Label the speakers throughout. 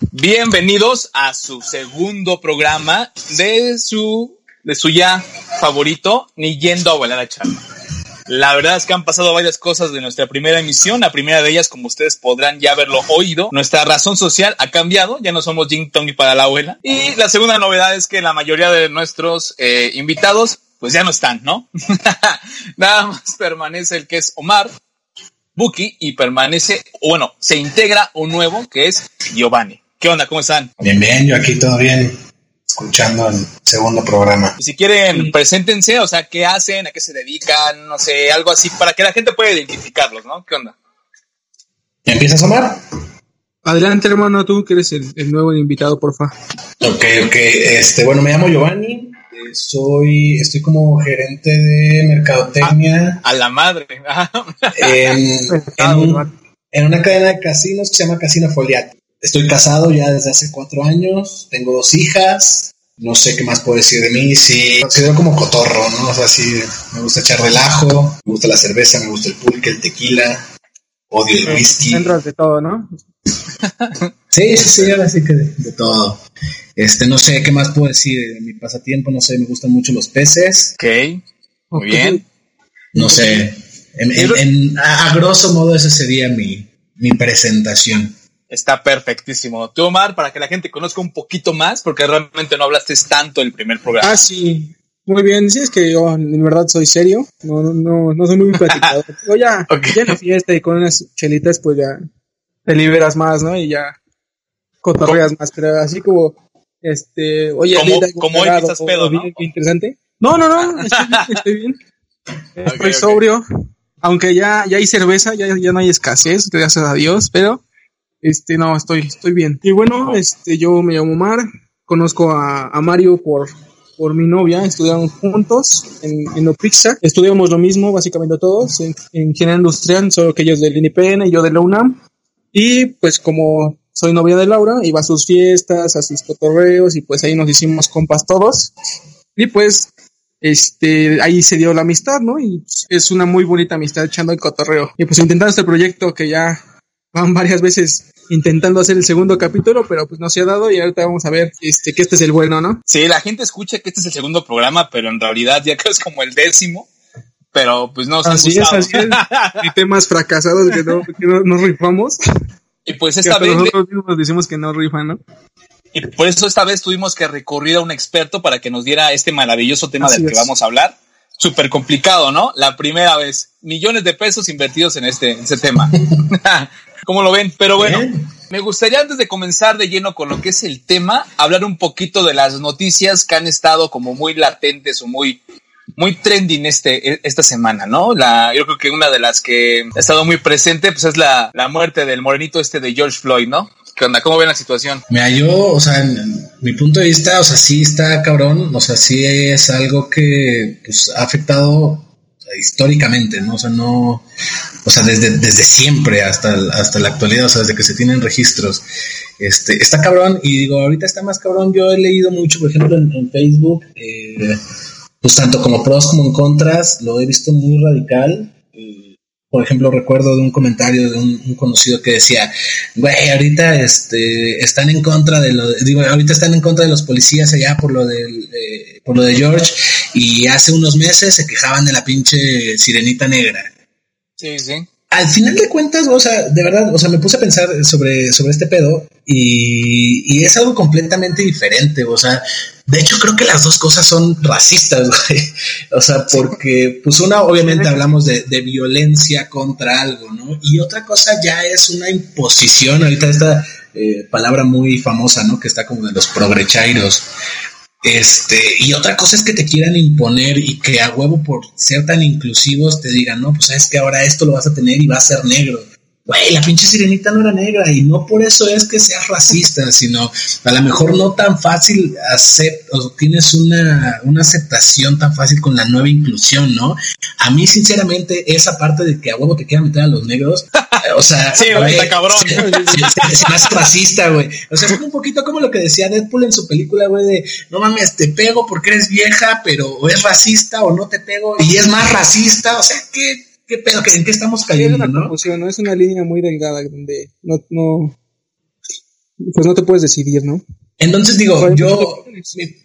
Speaker 1: Bienvenidos a su segundo programa de su, de su ya favorito, Ni yendo a volar a charla. La verdad es que han pasado varias cosas de nuestra primera emisión. La primera de ellas, como ustedes podrán ya haberlo oído, nuestra razón social ha cambiado. Ya no somos Jing Tong para la abuela. Y la segunda novedad es que la mayoría de nuestros eh, invitados, pues ya no están, ¿no? Nada más permanece el que es Omar, Buki, y permanece, bueno, se integra un nuevo que es Giovanni. ¿Qué onda? ¿Cómo están?
Speaker 2: Bien, bien, yo aquí todo bien escuchando el segundo programa.
Speaker 1: Y si quieren, preséntense, o sea, qué hacen, a qué se dedican, no sé, algo así, para que la gente pueda identificarlos, ¿no? ¿Qué onda?
Speaker 2: ¿Empiezas, Omar?
Speaker 3: Adelante, hermano, tú que eres el, nuevo invitado, porfa.
Speaker 2: Ok, ok. Este, bueno, me llamo Giovanni. Eh, soy, estoy como gerente de mercadotecnia.
Speaker 1: A, la madre.
Speaker 2: en, en, una cadena de casinos que se llama Casino Foliati. Estoy casado ya desde hace cuatro años, tengo dos hijas, no sé qué más puedo decir de mí, sí, considero como cotorro, ¿no? O sea, sí, me gusta echar relajo, me gusta la cerveza, me gusta el pulque, el tequila, odio el whisky.
Speaker 3: Entras de todo, ¿no?
Speaker 2: sí, sí, sí, ahora sí que de, todo. Este, no sé qué más puedo decir de mi pasatiempo, no sé, me gustan mucho los peces.
Speaker 1: Ok, muy bien.
Speaker 2: No sé, en, a, grosso modo ese sería mi, mi presentación.
Speaker 1: Está perfectísimo. Tú, Omar, para que la gente conozca un poquito más, porque realmente no hablaste tanto el primer programa.
Speaker 3: Ah, sí. Muy bien, sí, es que yo en verdad soy serio, no, no, no soy muy platicador. Pero ya, ya en la fiesta y con unas chelitas, pues ya te liberas más, ¿no? Y ya cotorreas más, pero así como, este, oye,
Speaker 1: como, como hoy que estás pedo, ¿no?
Speaker 3: interesante. No, no, no, estoy bien, estoy bien. Estoy sobrio, aunque ya, ya hay cerveza, ya, ya no hay escasez, gracias a Dios, pero este, no, estoy, estoy bien. Y bueno, este, yo me llamo Omar, conozco a, a Mario por, por mi novia, estudiamos juntos en, en Opixa, estudiamos lo mismo básicamente todos, en, ingeniería industrial, solo que ellos del INIPN y yo de la UNAM. Y pues como soy novia de Laura, iba a sus fiestas, a sus cotorreos y pues ahí nos hicimos compas todos. Y pues este, ahí se dio la amistad, ¿no? Y es una muy bonita amistad echando el cotorreo. Y pues intentando este proyecto que ya van varias veces intentando hacer el segundo capítulo, pero pues no se ha dado y ahorita vamos a ver este, que este es el bueno, ¿no?
Speaker 1: Sí, la gente escucha que este es el segundo programa, pero en realidad ya que es como el décimo. Pero pues no
Speaker 3: así es, así es. Y temas fracasados que no, que no, rifamos.
Speaker 1: Y pues esta vez.
Speaker 3: Nosotros mismos decimos que no rifan, ¿no?
Speaker 1: Y por eso esta vez tuvimos que recurrir a un experto para que nos diera este maravilloso tema del que vamos a hablar. Súper complicado, ¿no? La primera vez. Millones de pesos invertidos en este, en este tema. ¿Cómo lo ven? Pero bueno, me gustaría antes de comenzar de lleno con lo que es el tema, hablar un poquito de las noticias que han estado como muy latentes o muy muy trending este, e, esta semana, ¿no? La, yo creo que una de las que ha estado muy presente, pues es la, la muerte del morenito este de George Floyd, ¿no? ¿Qué onda? ¿Cómo ven la situación?
Speaker 2: Me halló, o sea, en, mi punto de vista, o sea, sí está cabrón, o sea, sí es algo que pues, ha afectado históricamente, ¿no? O sea, no, o sea, desde, desde siempre hasta, hasta la actualidad, o sea, desde que se tienen registros. Este, está cabrón, y digo, ahorita está más cabrón. Yo he leído mucho, por ejemplo, en, Facebook, eh, pues tanto como pros como en contras, lo he visto muy radical. Por ejemplo, recuerdo de un comentario de un, conocido que decía, güey, ahorita este, están en contra de lo, digo, ahorita están en contra de los policías allá por lo de, por lo de George y hace unos meses se quejaban de la pinche sirenita negra.
Speaker 1: Sí, sí
Speaker 2: al final de cuentas, o sea, de verdad, o sea, me puse a pensar sobre, sobre este pedo y, y, es algo completamente diferente, o sea, de hecho creo que las dos cosas son racistas, güey. O sea, porque, pues una, obviamente hablamos de, de, violencia contra algo, ¿no? Y otra cosa ya es una imposición, ahorita esta eh, palabra muy famosa, ¿no? Que está como de los progrechairos. Este, y otra cosa es que te quieran imponer y que a huevo por ser tan inclusivos te digan, no, pues sabes que ahora esto lo vas a tener y va a ser negro. Güey, la pinche sirenita no era negra y no por eso es que seas racista, sino a lo mejor no tan fácil aceptar o tienes una, una aceptación tan fácil con la nueva inclusión, ¿no? A mí, sinceramente, esa parte de que a huevo te quieran meter a los negros, o sea,
Speaker 1: sí, güey, está cabrón.
Speaker 2: Es más racista, güey. O sea, es un poquito como lo que decía Deadpool en su película, güey, de no mames, te pego porque eres vieja, pero o es racista o no te pego y es más racista, o sea, ¿qué, qué pedo? ¿En qué estamos cayendo?
Speaker 3: Es una confusión, ¿no? Es una línea muy delgada donde no, no, pues no te puedes decidir, ¿no?
Speaker 2: Entonces digo, yo,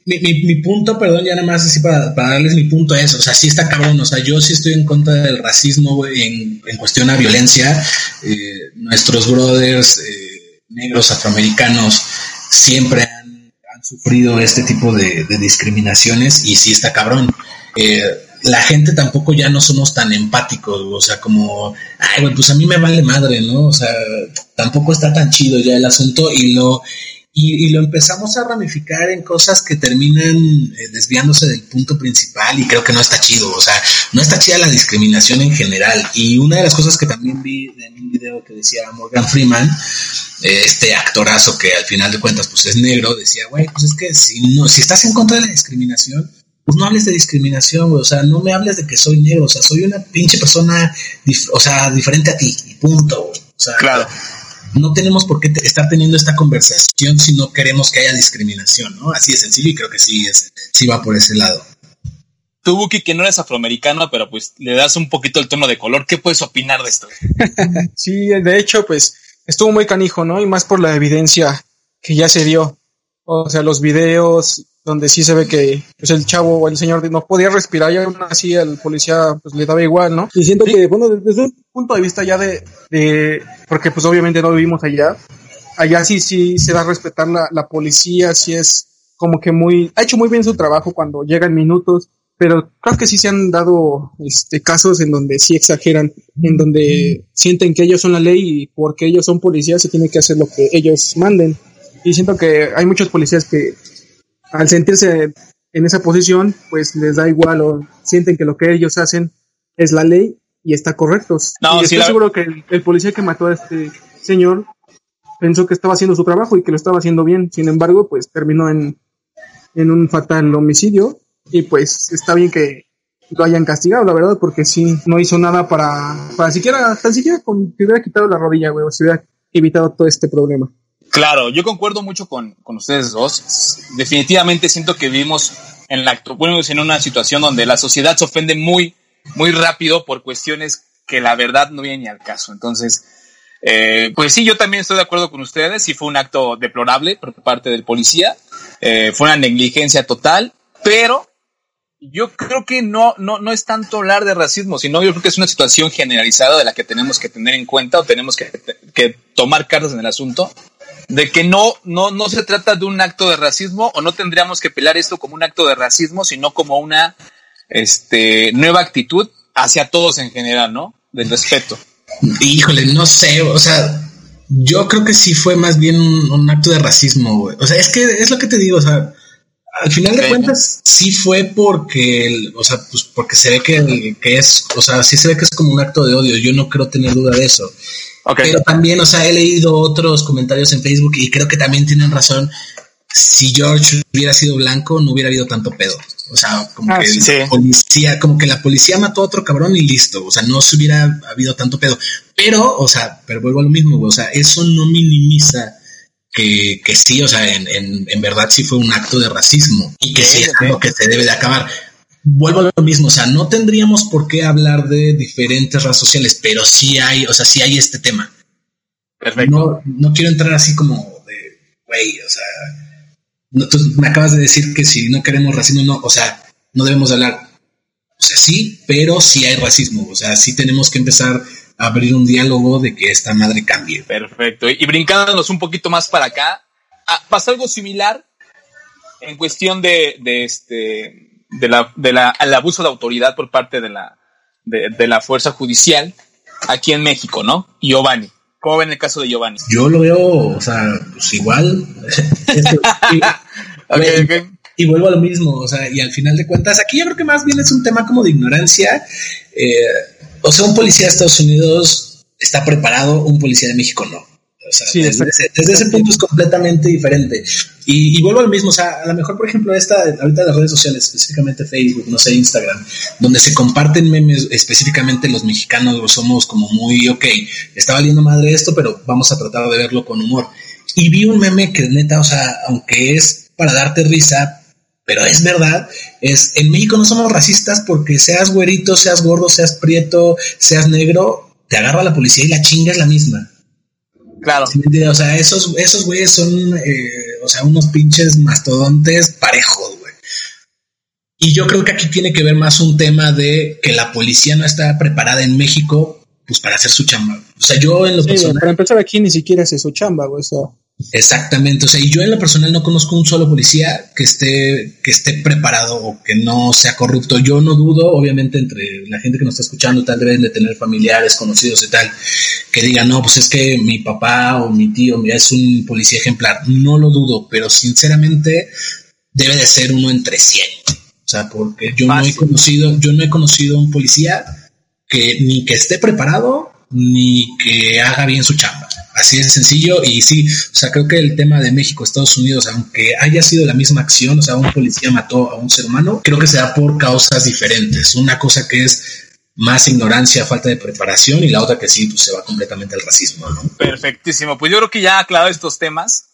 Speaker 2: mi, mi, mi, punto, perdón, ya nada más así para, para, darles mi punto es, o sea, sí está cabrón, o sea, yo sí estoy en contra del racismo en, en, cuestión a violencia. Eh, nuestros brothers eh, negros afroamericanos siempre han, han, sufrido este tipo de, de, discriminaciones y sí está cabrón. Eh, la gente tampoco ya no somos tan empáticos, o sea, como, ay, güey, pues a mí me vale madre, ¿no? O sea, tampoco está tan chido ya el asunto y lo y, lo empezamos a ramificar en cosas que terminan eh, desviándose del punto principal y creo que no está chido, o sea, no está chida la discriminación en general. Y una de las cosas que también vi en un video que decía Morgan Freeman, eh, este actorazo que al final de cuentas pues es negro, decía, güey, pues es que si, no, si estás en contra de la discriminación, pues no hables de discriminación, güey, o sea, no me hables de que soy negro, o sea, soy una pinche persona, o sea, diferente a ti, y punto, güey. O sea,
Speaker 1: claro
Speaker 2: no tenemos por qué estar teniendo esta conversación si no queremos que haya discriminación, ¿no? Así de sencillo y creo que sí, es, sí va por ese lado.
Speaker 1: Tú, Buki, que no eres afroamericano, pero pues le das un poquito el tono de color, ¿qué puedes opinar de esto?
Speaker 3: sí, de hecho, pues estuvo muy canijo, ¿no? Y más por la evidencia que ya se dio. O sea, los videos, donde sí se ve que pues el chavo o el señor no podía respirar y aún así el policía pues le daba igual, ¿no? Y siento ¿Sí? que, bueno, desde un punto de vista ya de, de, porque pues obviamente no vivimos allá, allá sí, sí se da a respetar la, la policía, sí es como que muy, ha hecho muy bien su trabajo cuando llegan minutos, pero creo que sí se han dado este casos en donde sí exageran, en donde sienten que ellos son la ley y porque ellos son policías se tiene que hacer lo que ellos manden. Y siento que hay muchos policías que al sentirse en esa posición, pues les da igual o sienten que lo que ellos hacen es la ley y está correcto.
Speaker 1: No,
Speaker 3: y
Speaker 1: sí,
Speaker 3: estoy
Speaker 1: la...
Speaker 3: seguro que el, el, policía que mató a este señor pensó que estaba haciendo su trabajo y que lo estaba haciendo bien. Sin embargo, pues terminó en, en un fatal homicidio y pues está bien que lo hayan castigado, la verdad, porque sí, no hizo nada para, para siquiera, tan siquiera con, que hubiera quitado la rodilla, güey, o se hubiera evitado todo este problema.
Speaker 1: Claro, yo concuerdo mucho con, con ustedes dos. Definitivamente siento que vivimos en, la, bueno, en una situación donde la sociedad se ofende muy, muy rápido por cuestiones que la verdad no vienen ni al caso. Entonces, eh, pues sí, yo también estoy de acuerdo con ustedes. Sí fue un acto deplorable por parte del policía. Eh, fue una negligencia total, pero yo creo que no, no, no es tanto hablar de racismo, sino yo creo que es una situación generalizada de la que tenemos que tener en cuenta o tenemos que, que tomar cartas en el asunto de que no, no, no se trata de un acto de racismo o no tendríamos que pelar esto como un acto de racismo, sino como una este, nueva actitud hacia todos en general, ¿no? Del respeto.
Speaker 2: Híjole, no sé, o sea, yo creo que sí fue más bien un, un acto de racismo, güey. O sea, es que es lo que te digo, o sea, al final de cuentas sí fue porque, o sea, pues porque se ve que, que es, o sea, sí se ve que es como un acto de odio, yo no creo tener duda de eso. Okay. Pero también, o sea, he leído otros comentarios en Facebook y creo que también tienen razón. Si George hubiera sido blanco, no hubiera habido tanto pedo. O sea, como ah, que sí. la policía, como que la policía mató a otro cabrón y listo. O sea, no se hubiera habido tanto pedo. Pero, o sea, pero vuelvo a lo mismo, o sea, eso no minimiza que, que sí, o sea, en, en, en verdad sí fue un acto de racismo y que sí, sí es algo que se debe de acabar vuelvo a lo mismo, o sea, no tendríamos por qué hablar de diferentes razas sociales, pero sí hay, o sea, sí hay este tema.
Speaker 1: Perfecto.
Speaker 2: No, no quiero entrar así como de, güey, o sea, no, tú me acabas de decir que si no queremos racismo, no, o sea, no debemos hablar. O sea, sí, pero sí hay racismo, o sea, sí tenemos que empezar a abrir un diálogo de que esta madre cambie.
Speaker 1: Perfecto. Y brincándonos un poquito más para acá, pasó algo similar en cuestión de, de este de la, de la, al abuso de autoridad por parte de la, de, de, la fuerza judicial aquí en México, ¿no? Giovanni. ¿Cómo ven el caso de Giovanni?
Speaker 2: Yo lo veo, o sea, pues igual. y, okay, okay. y, vuelvo a lo mismo, o sea, y al final de cuentas, aquí yo creo que más bien es un tema como de ignorancia. Eh, o sea, un policía de Estados Unidos está preparado, un policía de México no. O sea, sí, desde, ese, desde, ese, punto es completamente diferente. Y, y, vuelvo al mismo, o sea, a lo mejor, por ejemplo, esta, ahorita las redes sociales, específicamente Facebook, no sé, Instagram, donde se comparten memes, específicamente los mexicanos somos como muy, ok, está valiendo madre esto, pero vamos a tratar de verlo con humor. Y vi un meme que neta, o sea, aunque es para darte risa, pero es verdad, es, en México no somos racistas porque seas güerito, seas gordo, seas prieto, seas negro, te agarra la policía y la chinga es la misma.
Speaker 1: Claro.
Speaker 2: O sea, esos, esos güeyes son, eh, o sea, unos pinches mastodontes parejos, güey. Y yo creo que aquí tiene que ver más un tema de que la policía no está preparada en México, pues para hacer su chamba. O sea, yo en lo
Speaker 3: personal. Para empezar aquí ni siquiera hace su chamba, güey. Eso.
Speaker 2: Exactamente, o sea, y yo en lo personal no conozco un solo policía que esté, que esté preparado o que no sea corrupto. Yo no dudo, obviamente, entre la gente que nos está escuchando, tal deben de tener familiares, conocidos y tal, que digan, no, pues es que mi papá o mi tío es un policía ejemplar. No lo dudo, pero sinceramente debe de ser uno entre 100. O sea, porque yo no he conocido, yo no he conocido un policía que ni que esté preparado ni que haga bien su chamba. Así de sencillo y sí, o sea, creo que el tema de México, Estados Unidos, aunque haya sido la misma acción, o sea, un policía mató a un ser humano, creo que se da por causas diferentes. Una cosa que es más ignorancia, falta de preparación y la otra que sí, pues se va completamente al racismo, ¿no?
Speaker 1: Perfectísimo. Pues yo creo que ya aclarado estos temas,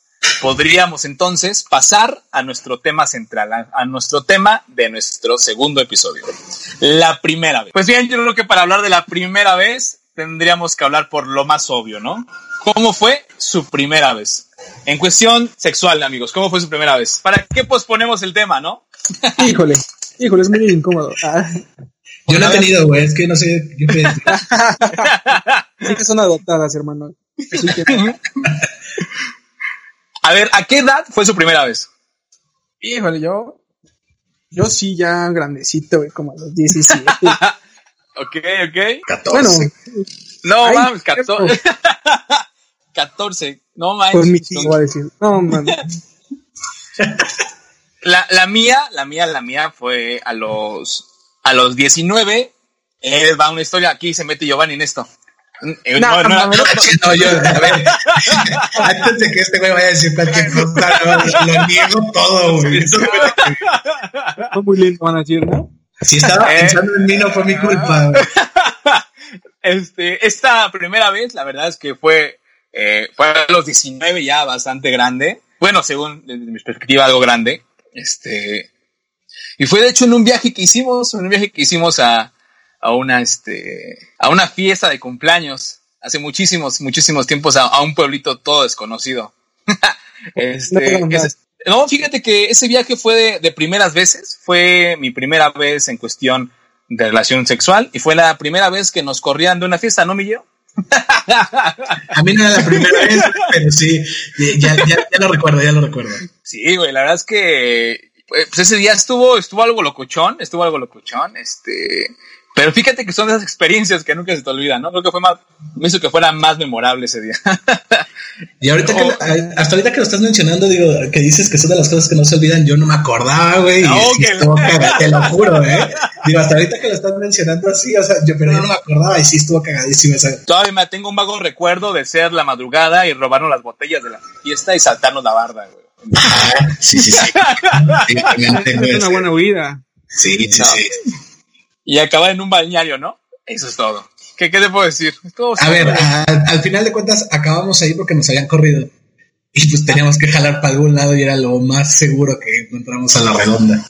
Speaker 1: podríamos entonces pasar a nuestro tema central, a, a, nuestro tema de nuestro segundo episodio. La primera vez. Pues bien, yo creo que para hablar de la primera vez tendríamos que hablar por lo más obvio, ¿no? ¿Cómo fue su primera vez? En cuestión sexual, amigos, ¿cómo fue su primera vez? ¿Para qué posponemos el tema, no?
Speaker 3: Híjole, híjole, es muy incómodo. Ah.
Speaker 2: Yo no he tenido, güey, es que no sé. Yo
Speaker 3: sí que son adoptadas, hermano.
Speaker 1: A ver, ¿a qué edad fue su primera vez?
Speaker 3: Híjole, yo. Yo sí, ya grandecito, güey, como a los 17.
Speaker 1: ok, ok.
Speaker 2: 14.
Speaker 3: Bueno,
Speaker 1: no, mames, 14. 14. No mames.
Speaker 3: Por mi tío, a decir. No, mames.
Speaker 1: La, la mía, la mía, la mía fue a los, a los 19. Eh, va una historia, aquí se mete Giovanni en esto.
Speaker 2: Eh, no, no, no, no, no, yo, a ver, antes de que este güey vaya a decir cualquier cosa, lo niego todo, güey.
Speaker 3: Fue muy lindo, van a decir, ¿no?
Speaker 2: Si estaba eh. pensando en mí, no fue mi culpa.
Speaker 1: Este, esta primera vez, la verdad es que fue, eh, fue a los 19 ya bastante grande. Bueno, según desde mi perspectiva, algo grande. Este, y fue de hecho en un viaje que hicimos, en un viaje que hicimos a, a una, este, a una fiesta de cumpleaños hace muchísimos, muchísimos tiempos a, a un pueblito todo desconocido. este, no, ese, no, fíjate que ese viaje fue de, de, primeras veces, fue mi primera vez en cuestión de relación sexual y fue la primera vez que nos corrían de una fiesta, ¿no, Miguel?
Speaker 2: A mí no era la primera vez, pero sí, ya, ya, ya, lo recuerdo, ya lo recuerdo.
Speaker 1: Sí, güey, la verdad es que pues ese día estuvo, estuvo algo locochón, estuvo algo locochón, este, pero fíjate que son esas experiencias que nunca se te olvidan, ¿no? Creo que fue más, me hizo que fuera más memorable ese día.
Speaker 2: y ahorita que, hasta ahorita que lo estás mencionando, digo, que dices que son de las cosas que no se olvidan, yo no me acordaba, güey. No, y que estuvo cagado, te lo juro, ¿eh? Digo, hasta ahorita que lo estás mencionando así, o sea, yo, pero yo no me acordaba y sí estuvo cagadísimo. esa.
Speaker 1: Todavía me tengo un vago recuerdo de ser la madrugada y robarnos las botellas de la fiesta y saltarnos la barda, güey.
Speaker 2: Ah, sí, sí, sí. sí
Speaker 3: es una buena huida.
Speaker 2: Sí, sí, no. sí
Speaker 1: y acabar en un balneario, ¿no? Eso es todo. ¿Qué, qué te puedo decir?
Speaker 2: a ver, a, al final de cuentas acabamos ahí porque nos habían corrido. Y pues teníamos que jalar para algún lado y era lo más seguro que encontramos a la redonda.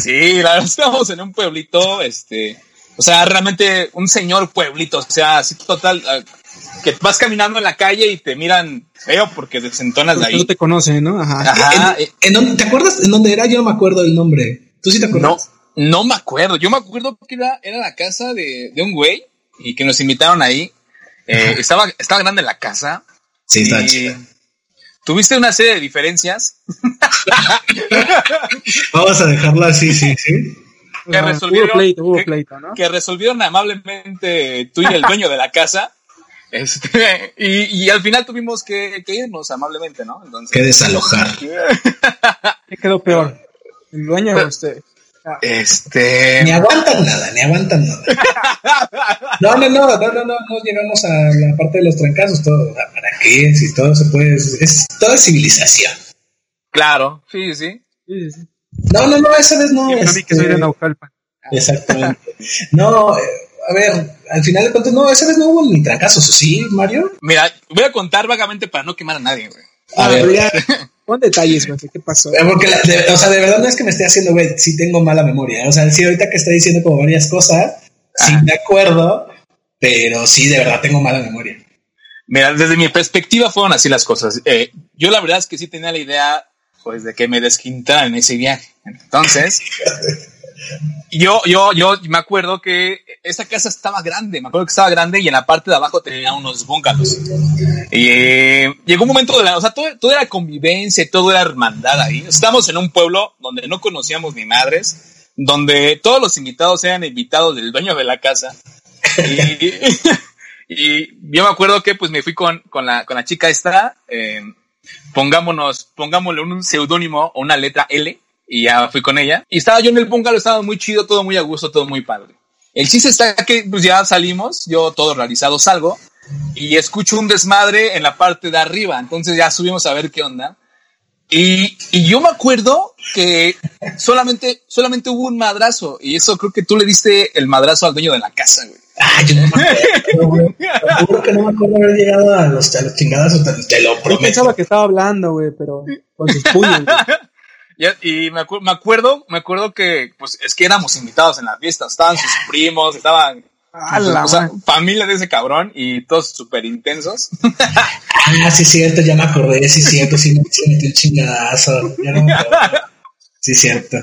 Speaker 1: Sí, la verdad estábamos en un pueblito, este, o sea, realmente un señor pueblito, o sea, así total, uh, que vas caminando en la calle y te miran feo porque desentonas de ahí.
Speaker 3: No te conocen, ¿no? Ajá.
Speaker 1: Ajá.
Speaker 2: ¿En, en dónde, ¿Te acuerdas en dónde era? Yo no me acuerdo del nombre. ¿Tú sí te acuerdas?
Speaker 1: No. No me acuerdo. Yo me acuerdo que era, era la casa de, de, un güey y que nos invitaron ahí. Eh, estaba, estaba grande la casa.
Speaker 2: Sí, está chido.
Speaker 1: Tuviste una serie de diferencias.
Speaker 2: Vamos a dejarlo así, sí, sí.
Speaker 1: Que resolvieron,
Speaker 3: hubo pleito, hubo pleito, ¿no?
Speaker 1: que, que resolvieron amablemente tú y el dueño de la casa. Este, y, y, al final tuvimos que, que, irnos amablemente, ¿no?
Speaker 2: Entonces, que desalojar.
Speaker 3: ¿Qué quedó peor? ¿El dueño o usted?
Speaker 1: Este.
Speaker 2: Ni aguantan nada, ni aguantan nada. No, no, no, no, no, no, no llegamos a la parte de los trancazos, todo. ¿Para qué? Si todo se puede. Es, toda civilización.
Speaker 1: Claro, sí, sí.
Speaker 3: sí, sí.
Speaker 2: No, no, no, esa vez no.
Speaker 3: Yo este... que soy de Naucalpan.
Speaker 2: Exactamente. No, a ver, al final de cuentas, no, esa vez no hubo ni trancazos, ¿sí, Mario?
Speaker 1: Mira, voy a contar vagamente para no quemar a nadie, güey.
Speaker 2: A ver,
Speaker 3: ya, pon detalles, güey, ¿qué pasó?
Speaker 2: Porque, la, de, o sea, de verdad no es que me esté haciendo, güey, sí tengo mala memoria. O sea, sí, ahorita que está diciendo como varias cosas, sí me acuerdo, pero sí, de verdad tengo mala memoria.
Speaker 1: Mira, desde mi perspectiva fueron así las cosas. Eh, yo la verdad es que sí tenía la idea, pues, de que me desquintaran en ese viaje. Entonces, yo, yo, yo me acuerdo que esa casa estaba grande, me acuerdo que estaba grande y en la parte de abajo tenía unos bungalows. Y eh, llegó un momento de la, o sea, todo, era convivencia, todo era hermandad ahí. Estamos en un pueblo donde no conocíamos ni madres, donde todos los invitados eran invitados del dueño de la casa. Y, y yo me acuerdo que pues me fui con, con, la, con la chica esta, eh, pongámonos, pongámosle un seudónimo o una letra L y ya fui con ella. Y estaba yo en el bungalow, estaba muy chido, todo muy a gusto, todo muy padre. El chiste está que pues ya salimos, yo todo realizado salgo y escucho un desmadre en la parte de arriba, entonces ya subimos a ver qué onda. Y, y yo me acuerdo que solamente, solamente hubo un madrazo y eso creo que tú le diste el madrazo al dueño de la casa, güey.
Speaker 2: Ah, yo no me acuerdo, güey. Seguro que no me acuerdo haber llegado a los, a los chingadas, te, te lo
Speaker 3: Yo
Speaker 2: prometo.
Speaker 3: pensaba que estaba hablando, güey, pero con sus puños, güey.
Speaker 1: Ya- Y me, acu- me acuerdo, me acuerdo que, pues, es que éramos invitados en la fiesta, estaban sus primos, estaban, o sea, familia de ese cabrón y todos súper intensos.
Speaker 2: Ah, sí, cierto, ya me acordé, sí, cierto, sí, me metí un chingadazo. Ya no me acuerdo. Sí, cierto.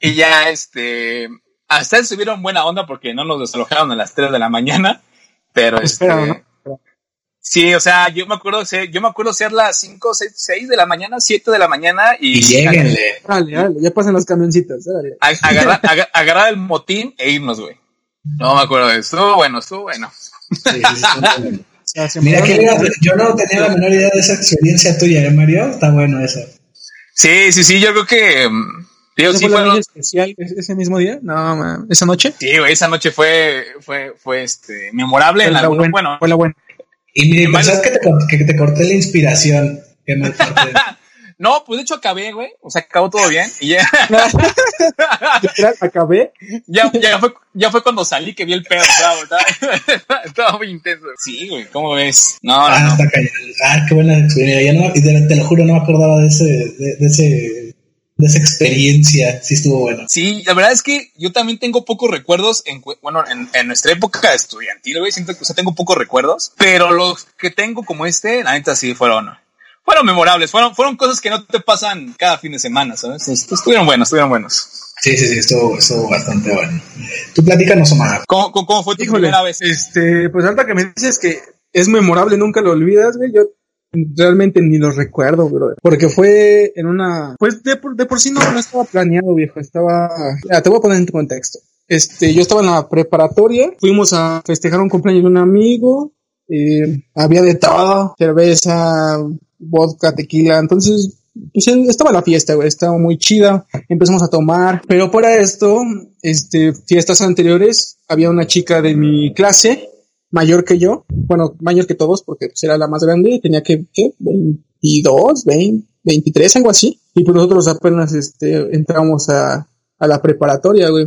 Speaker 1: Y ya, este, hasta se vieron buena onda porque no nos desalojaron a las 3 de la mañana, pero este. Sí, o sea, yo me acuerdo, ser- yo me acuerdo ser las 5, 6, 6 de la mañana, 7 de la mañana y,
Speaker 2: Y lléguenle.
Speaker 3: Dale, dale, ya pasan los camioncitos, dale.
Speaker 1: agarrar, aga- agarrar el motín e irnos, güey. No me acuerdo de eso. Estuvo bueno, estuvo bueno.
Speaker 2: Sí, sí, Mira, que yo no tenía la menor idea de esa experiencia tuya, ¿eh, Mario? Está bueno eso.
Speaker 1: Sí, sí, sí, yo creo que, mm, digo,
Speaker 3: ¿Ese
Speaker 1: sí
Speaker 3: fue noche especial ese ese mismo día? No, man. ¿Esa noche?
Speaker 1: Sí, güey, esa noche fue, fue, fue este, memorable
Speaker 3: Fue
Speaker 1: en
Speaker 3: la
Speaker 1: algunos,
Speaker 3: buena,
Speaker 1: bueno,
Speaker 3: Fue la buena.
Speaker 2: Y mire,
Speaker 1: Mal-
Speaker 2: pensás que te, que te corté la inspiración. Mal parte.
Speaker 1: no, pues de hecho acabé, güey, o sea, acabó todo bien y ya,
Speaker 3: acabé.
Speaker 1: ya, ya fue, ya fue cuando salí que vi el pedo. Estaba, estaba muy intenso. Sí, güey, ¿cómo ves? No, no,
Speaker 2: Ah,
Speaker 1: no.
Speaker 2: está cañón. Ah, qué buena experiencia. Ya no, y te, te lo juro, no me acordaba de ese, de, de ese, de esa experiencia. Sí estuvo bueno.
Speaker 1: Sí, la verdad es que yo también tengo pocos recuerdos en, bueno, en, en nuestra época estudiantil, güey, siento que, o sea, tengo pocos recuerdos, pero los que tengo como este, la neta sí fueron, fueron memorables, fueron, fueron cosas que no te pasan cada fin de semana, ¿sabes? Est- Estuvieron buenos, estuvieron buenos.
Speaker 2: Sí, sí, sí, estuvo, estuvo bastante bueno. Tú platícanos, Omar.
Speaker 1: ¿Cómo, cómo, cómo fue tu
Speaker 3: Híjole,
Speaker 1: primera vez?
Speaker 3: este, pues ahorita que me dices que es memorable, nunca lo olvidas, güey, yo realmente ni lo recuerdo, bro, porque fue en una, pues de por, de por sí no, estaba planeado, viejo, estaba, te voy a poner en contexto. Este, yo estaba en la preparatoria, fuimos a festejar un cumpleaños de un amigo, eh, había de todo, cerveza, vodka, tequila, entonces, pues estaba la fiesta, güey, estaba muy chida, empezamos a tomar, pero para esto, este, fiestas anteriores, había una chica de mi clase, mayor que yo, bueno, mayor que todos, porque pues, era la más grande, tenía que, ¿qué? 22, 20, 23, algo así, y pues nosotros apenas, este, entramos a, a la preparatoria, güey.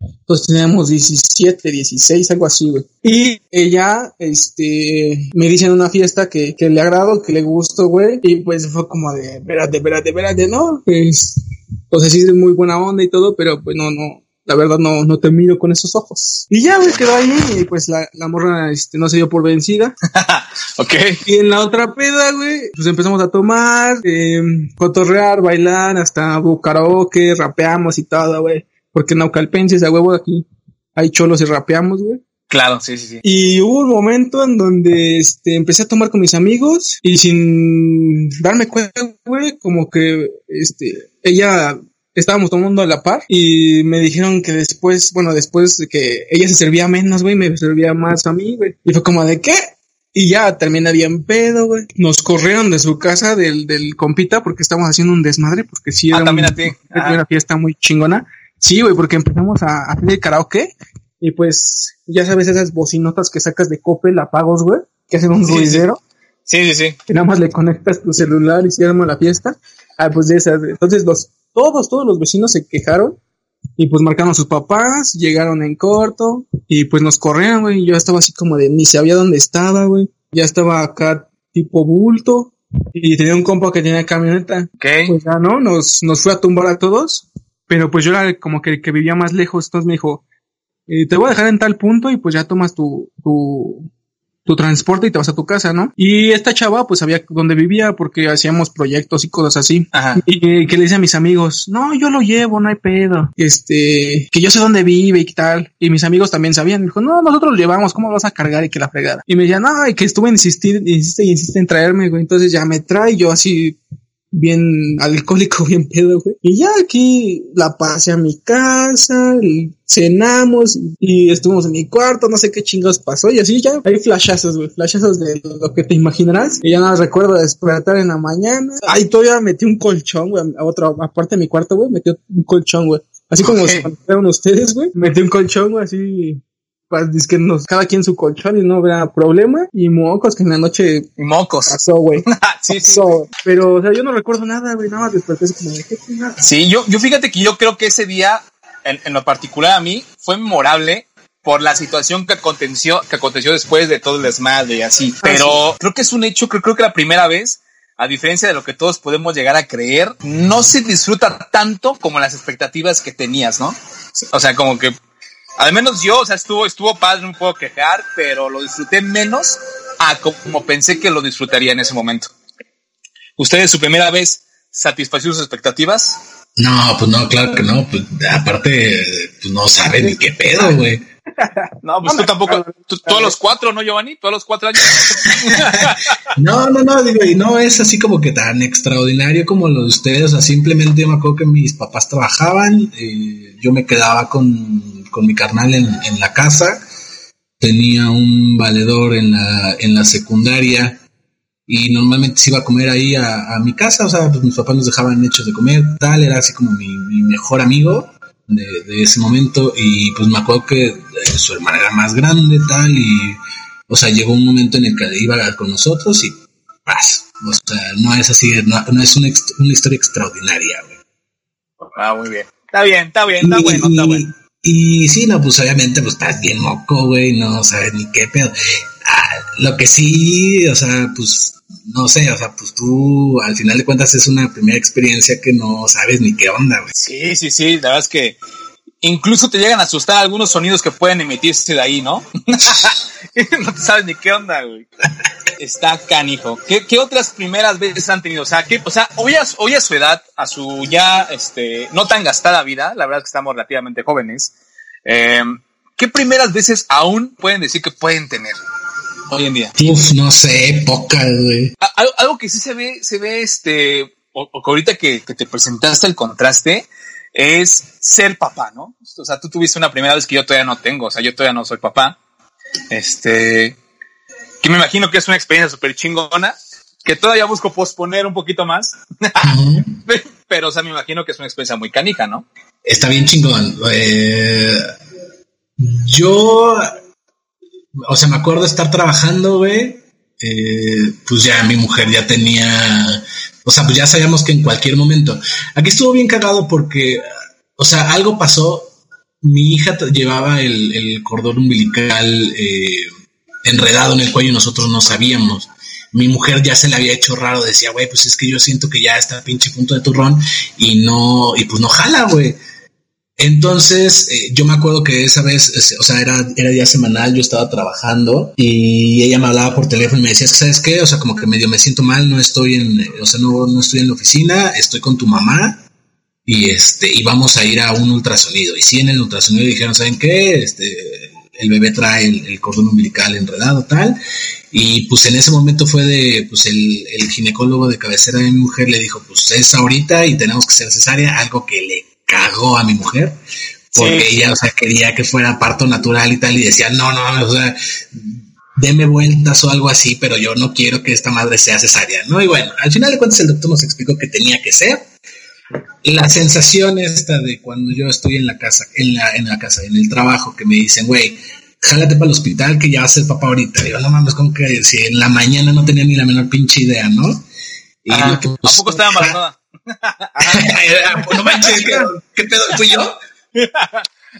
Speaker 3: Entonces teníamos 17, 16, algo así, güey. Y ella, este, me dice en una fiesta que, que le agrado, que le gustó, güey. Y pues fue como de, espérate, espérate, espérate, ¿no? Pues, sea, sí es muy buena onda y todo, pero pues no, no, la verdad no, no te miro con esos ojos. Y ya, güey, quedó ahí y pues la, la morra, este, no se dio por vencida.
Speaker 1: Ok.
Speaker 3: Y en la otra peda, güey, pues empezamos a tomar, eh, cotorrear, bailar, hasta karaoke, rapeamos y todo, güey. Porque naucalpenses, a huevo, aquí hay cholos y rapeamos, güey.
Speaker 1: Claro, sí, sí, sí.
Speaker 3: Y hubo un momento en donde este, empecé a tomar con mis amigos y sin darme cuenta, güey, como que este, ella estábamos tomando a la par y me dijeron que después, bueno, después de que ella se servía menos, güey, me servía más a mí, güey. Y fue como de qué? Y ya terminé bien pedo, güey. Nos corrieron de su casa del, del compita porque estábamos haciendo un desmadre, porque sí
Speaker 1: Ah,
Speaker 3: era
Speaker 1: también
Speaker 3: un-
Speaker 1: a ti.
Speaker 3: era
Speaker 1: Ah.
Speaker 3: una fiesta muy chingona. Sí, güey, porque empezamos a a hacer el karaoke y pues ya sabes esas bocinotas que sacas de Coppel, apagos, güey, que hacen un
Speaker 1: Sí, sí.
Speaker 3: ruidero,
Speaker 1: Sí, sí, sí.
Speaker 3: que nada más le conectas tu celular y se arma la fiesta. Ah, pues de esas. Entonces los, todos, todos los vecinos se quejaron y pues marcaron a sus papás, llegaron en corto y pues nos corrieron, güey. y Yo estaba así como de ni sabía dónde estaba, güey. Ya estaba acá tipo bulto y tenía un compa que tenía camioneta pues ya no, nos, nos fue a tumbar a todos, pero pues yo era como que el que vivía más lejos, entonces me dijo, eh, te voy a dejar en tal punto y pues ya tomas tu, tu, tu transporte y te vas a tu casa, ¿no? Y esta chava, pues sabía dónde vivía porque hacíamos proyectos y cosas así.
Speaker 1: Ajá.
Speaker 3: Y que le dice a mis amigos, no, yo lo llevo, no hay pedo. Este, que yo sé dónde vive y tal. Y mis amigos también sabían. Me dijo, no, nosotros lo llevamos, ¿cómo lo vas a cargar y que la fregada? Y me decían, no, y que estuve insistir, insiste y insiste en traerme, güey. Entonces ya me trae, yo así bien alcohólico, bien pedo, güey. Y ya aquí la pasé a mi casa, y cenamos y estuvimos en mi cuarto, no sé qué chingos pasó y así ya hay flashazos, güey, flashazos de lo que te imaginarás. Y ya nada recuerdo despertar en la mañana. Ahí todavía metí un colchón, güey, a otra, aparte de mi cuarto, güey, metí un colchón, güey. Así como
Speaker 1: Ok.
Speaker 3: se ustedes, güey. Metí un colchón, güey, así pues, es que nos, cada quien su colchón y no habrá problema. Y mocos que en la noche
Speaker 1: Y mocos.
Speaker 3: pasó, güey.
Speaker 1: sí, sí.
Speaker 3: Pasó. Pero, o sea, yo no recuerdo nada, güey, nada más desperté como de.
Speaker 1: Sí, yo, yo fíjate que yo creo que ese día, en, en lo particular a mí, fue memorable por la situación que aconteció, que aconteció después de todo el desmadre y así. Pero creo que es un hecho, creo, creo que la primera vez, a diferencia de lo que todos podemos llegar a creer, no se disfruta tanto como las expectativas que tenías, ¿no? O sea, como que, al menos yo, o sea, estuvo, estuvo padre, no puedo quejar, pero lo disfruté menos a como pensé que lo disfrutaría en ese momento. ¿Ustedes su primera vez satisfacieron sus expectativas?
Speaker 2: No, pues no, claro que no. Pues, aparte, pues no sabe ni qué pedo, güey.
Speaker 1: No, pues tú tampoco. Tú, todos los cuatro, ¿no, Giovanni? Todos los cuatro años.
Speaker 2: No, no, no, digo, y no es así como que tan extraordinario como lo de ustedes. O sea, simplemente yo me acuerdo que mis papás trabajaban, eh, yo me quedaba con, con mi carnal en, en la casa, tenía un valedor en la, en la secundaria y normalmente se iba a comer ahí a, a mi casa, o sea, pues mis papás nos dejaban hechos de comer, tal, era así como mi, mi mejor amigo de, de ese momento y pues me acuerdo que eh, su hermana era más grande, tal, y o sea, llegó un momento en el que iba con nosotros y paz, o sea, no es así, no, no es una, una historia extraordinaria, güey.
Speaker 1: Ah, muy bien. Está bien, está bien, está bueno, está bueno.
Speaker 2: Y sí, no, pues obviamente, pues estás bien moco, güey, no sabes ni qué pedo. Ah, lo que sí, o sea, pues, no sé, o sea, pues tú, al final de cuentas, es una primera experiencia que no sabes ni qué onda, güey.
Speaker 1: Sí, sí, sí. La verdad es que incluso te llegan a asustar algunos sonidos que pueden emitirse de ahí, ¿no? no te sabes ni qué onda, güey. Está canijo. ¿Qué, qué otras primeras veces han tenido? O sea, ¿qué, o sea, hoy a, hoy a su edad, a su ya, este, no tan gastada vida, la verdad es que estamos relativamente jóvenes, eh, ¿qué primeras veces aún pueden decir que pueden tener hoy en día?
Speaker 2: Uf, no sé, pocas, güey.
Speaker 1: Algo, algo que sí se ve, se ve este, o, o que ahorita que, que te presentaste el contraste, es ser papá, ¿no? O sea, tú tuviste una primera vez que yo todavía no tengo, o sea, yo todavía no soy papá. Este, que me imagino que es una experiencia súper chingona, que todavía busco posponer un poquito más, pero, o sea, me imagino que es una experiencia muy canija, ¿no?
Speaker 2: Está bien chingón. Eh, yo, o sea, me acuerdo estar trabajando, güey. eh, pues ya mi mujer ya tenía, o sea, pues ya sabíamos que en cualquier momento. Aquí estuvo bien cagado porque, o sea, algo pasó. Mi hija llevaba el, el cordón umbilical eh, enredado en el cuello y nosotros no sabíamos. Mi mujer ya se le había hecho raro, decía, güey, pues es que yo siento que ya está pinche punto de turrón y no, y pues no jala, güey. Entonces, eh, yo me acuerdo que esa vez, es- o sea, era, era día semanal, yo estaba trabajando y ella me hablaba por teléfono y me decía, ¿sabes qué? O sea, como que medio me siento mal, no estoy en, o sea, no, no estoy en la oficina, estoy con tu mamá y este, y vamos a ir a un ultrasonido. Y sí, en el ultrasonido dijeron, ¿saben qué? Este, el bebé trae el, el cordón umbilical enredado, tal. Y pues en ese momento fue de, pues el, el ginecólogo de cabecera de mi mujer le dijo, pues es ahorita y tenemos que hacer cesárea, algo que le cagó a mi mujer, porque
Speaker 1: Sí.
Speaker 2: ella, o sea, quería que fuera parto natural y tal, y decía, no, no, o sea, deme vueltas o algo así, pero yo no quiero que esta madre sea cesárea, ¿no? Y bueno, al final de cuentas el doctor nos explicó que tenía que ser. La sensación esta de cuando yo estoy en la casa, en la, en la casa, en el trabajo, que me dicen, güey, jálate para el hospital que ya vas a ser papá ahorita. Digo, no mames, como que si en la mañana no tenía ni la menor pinche idea, ¿no? Y lo que,
Speaker 1: ¿A
Speaker 2: pues,
Speaker 1: poco estaba embarazada?
Speaker 2: no manches, ¿qué, qué pedo? ¿Fui yo?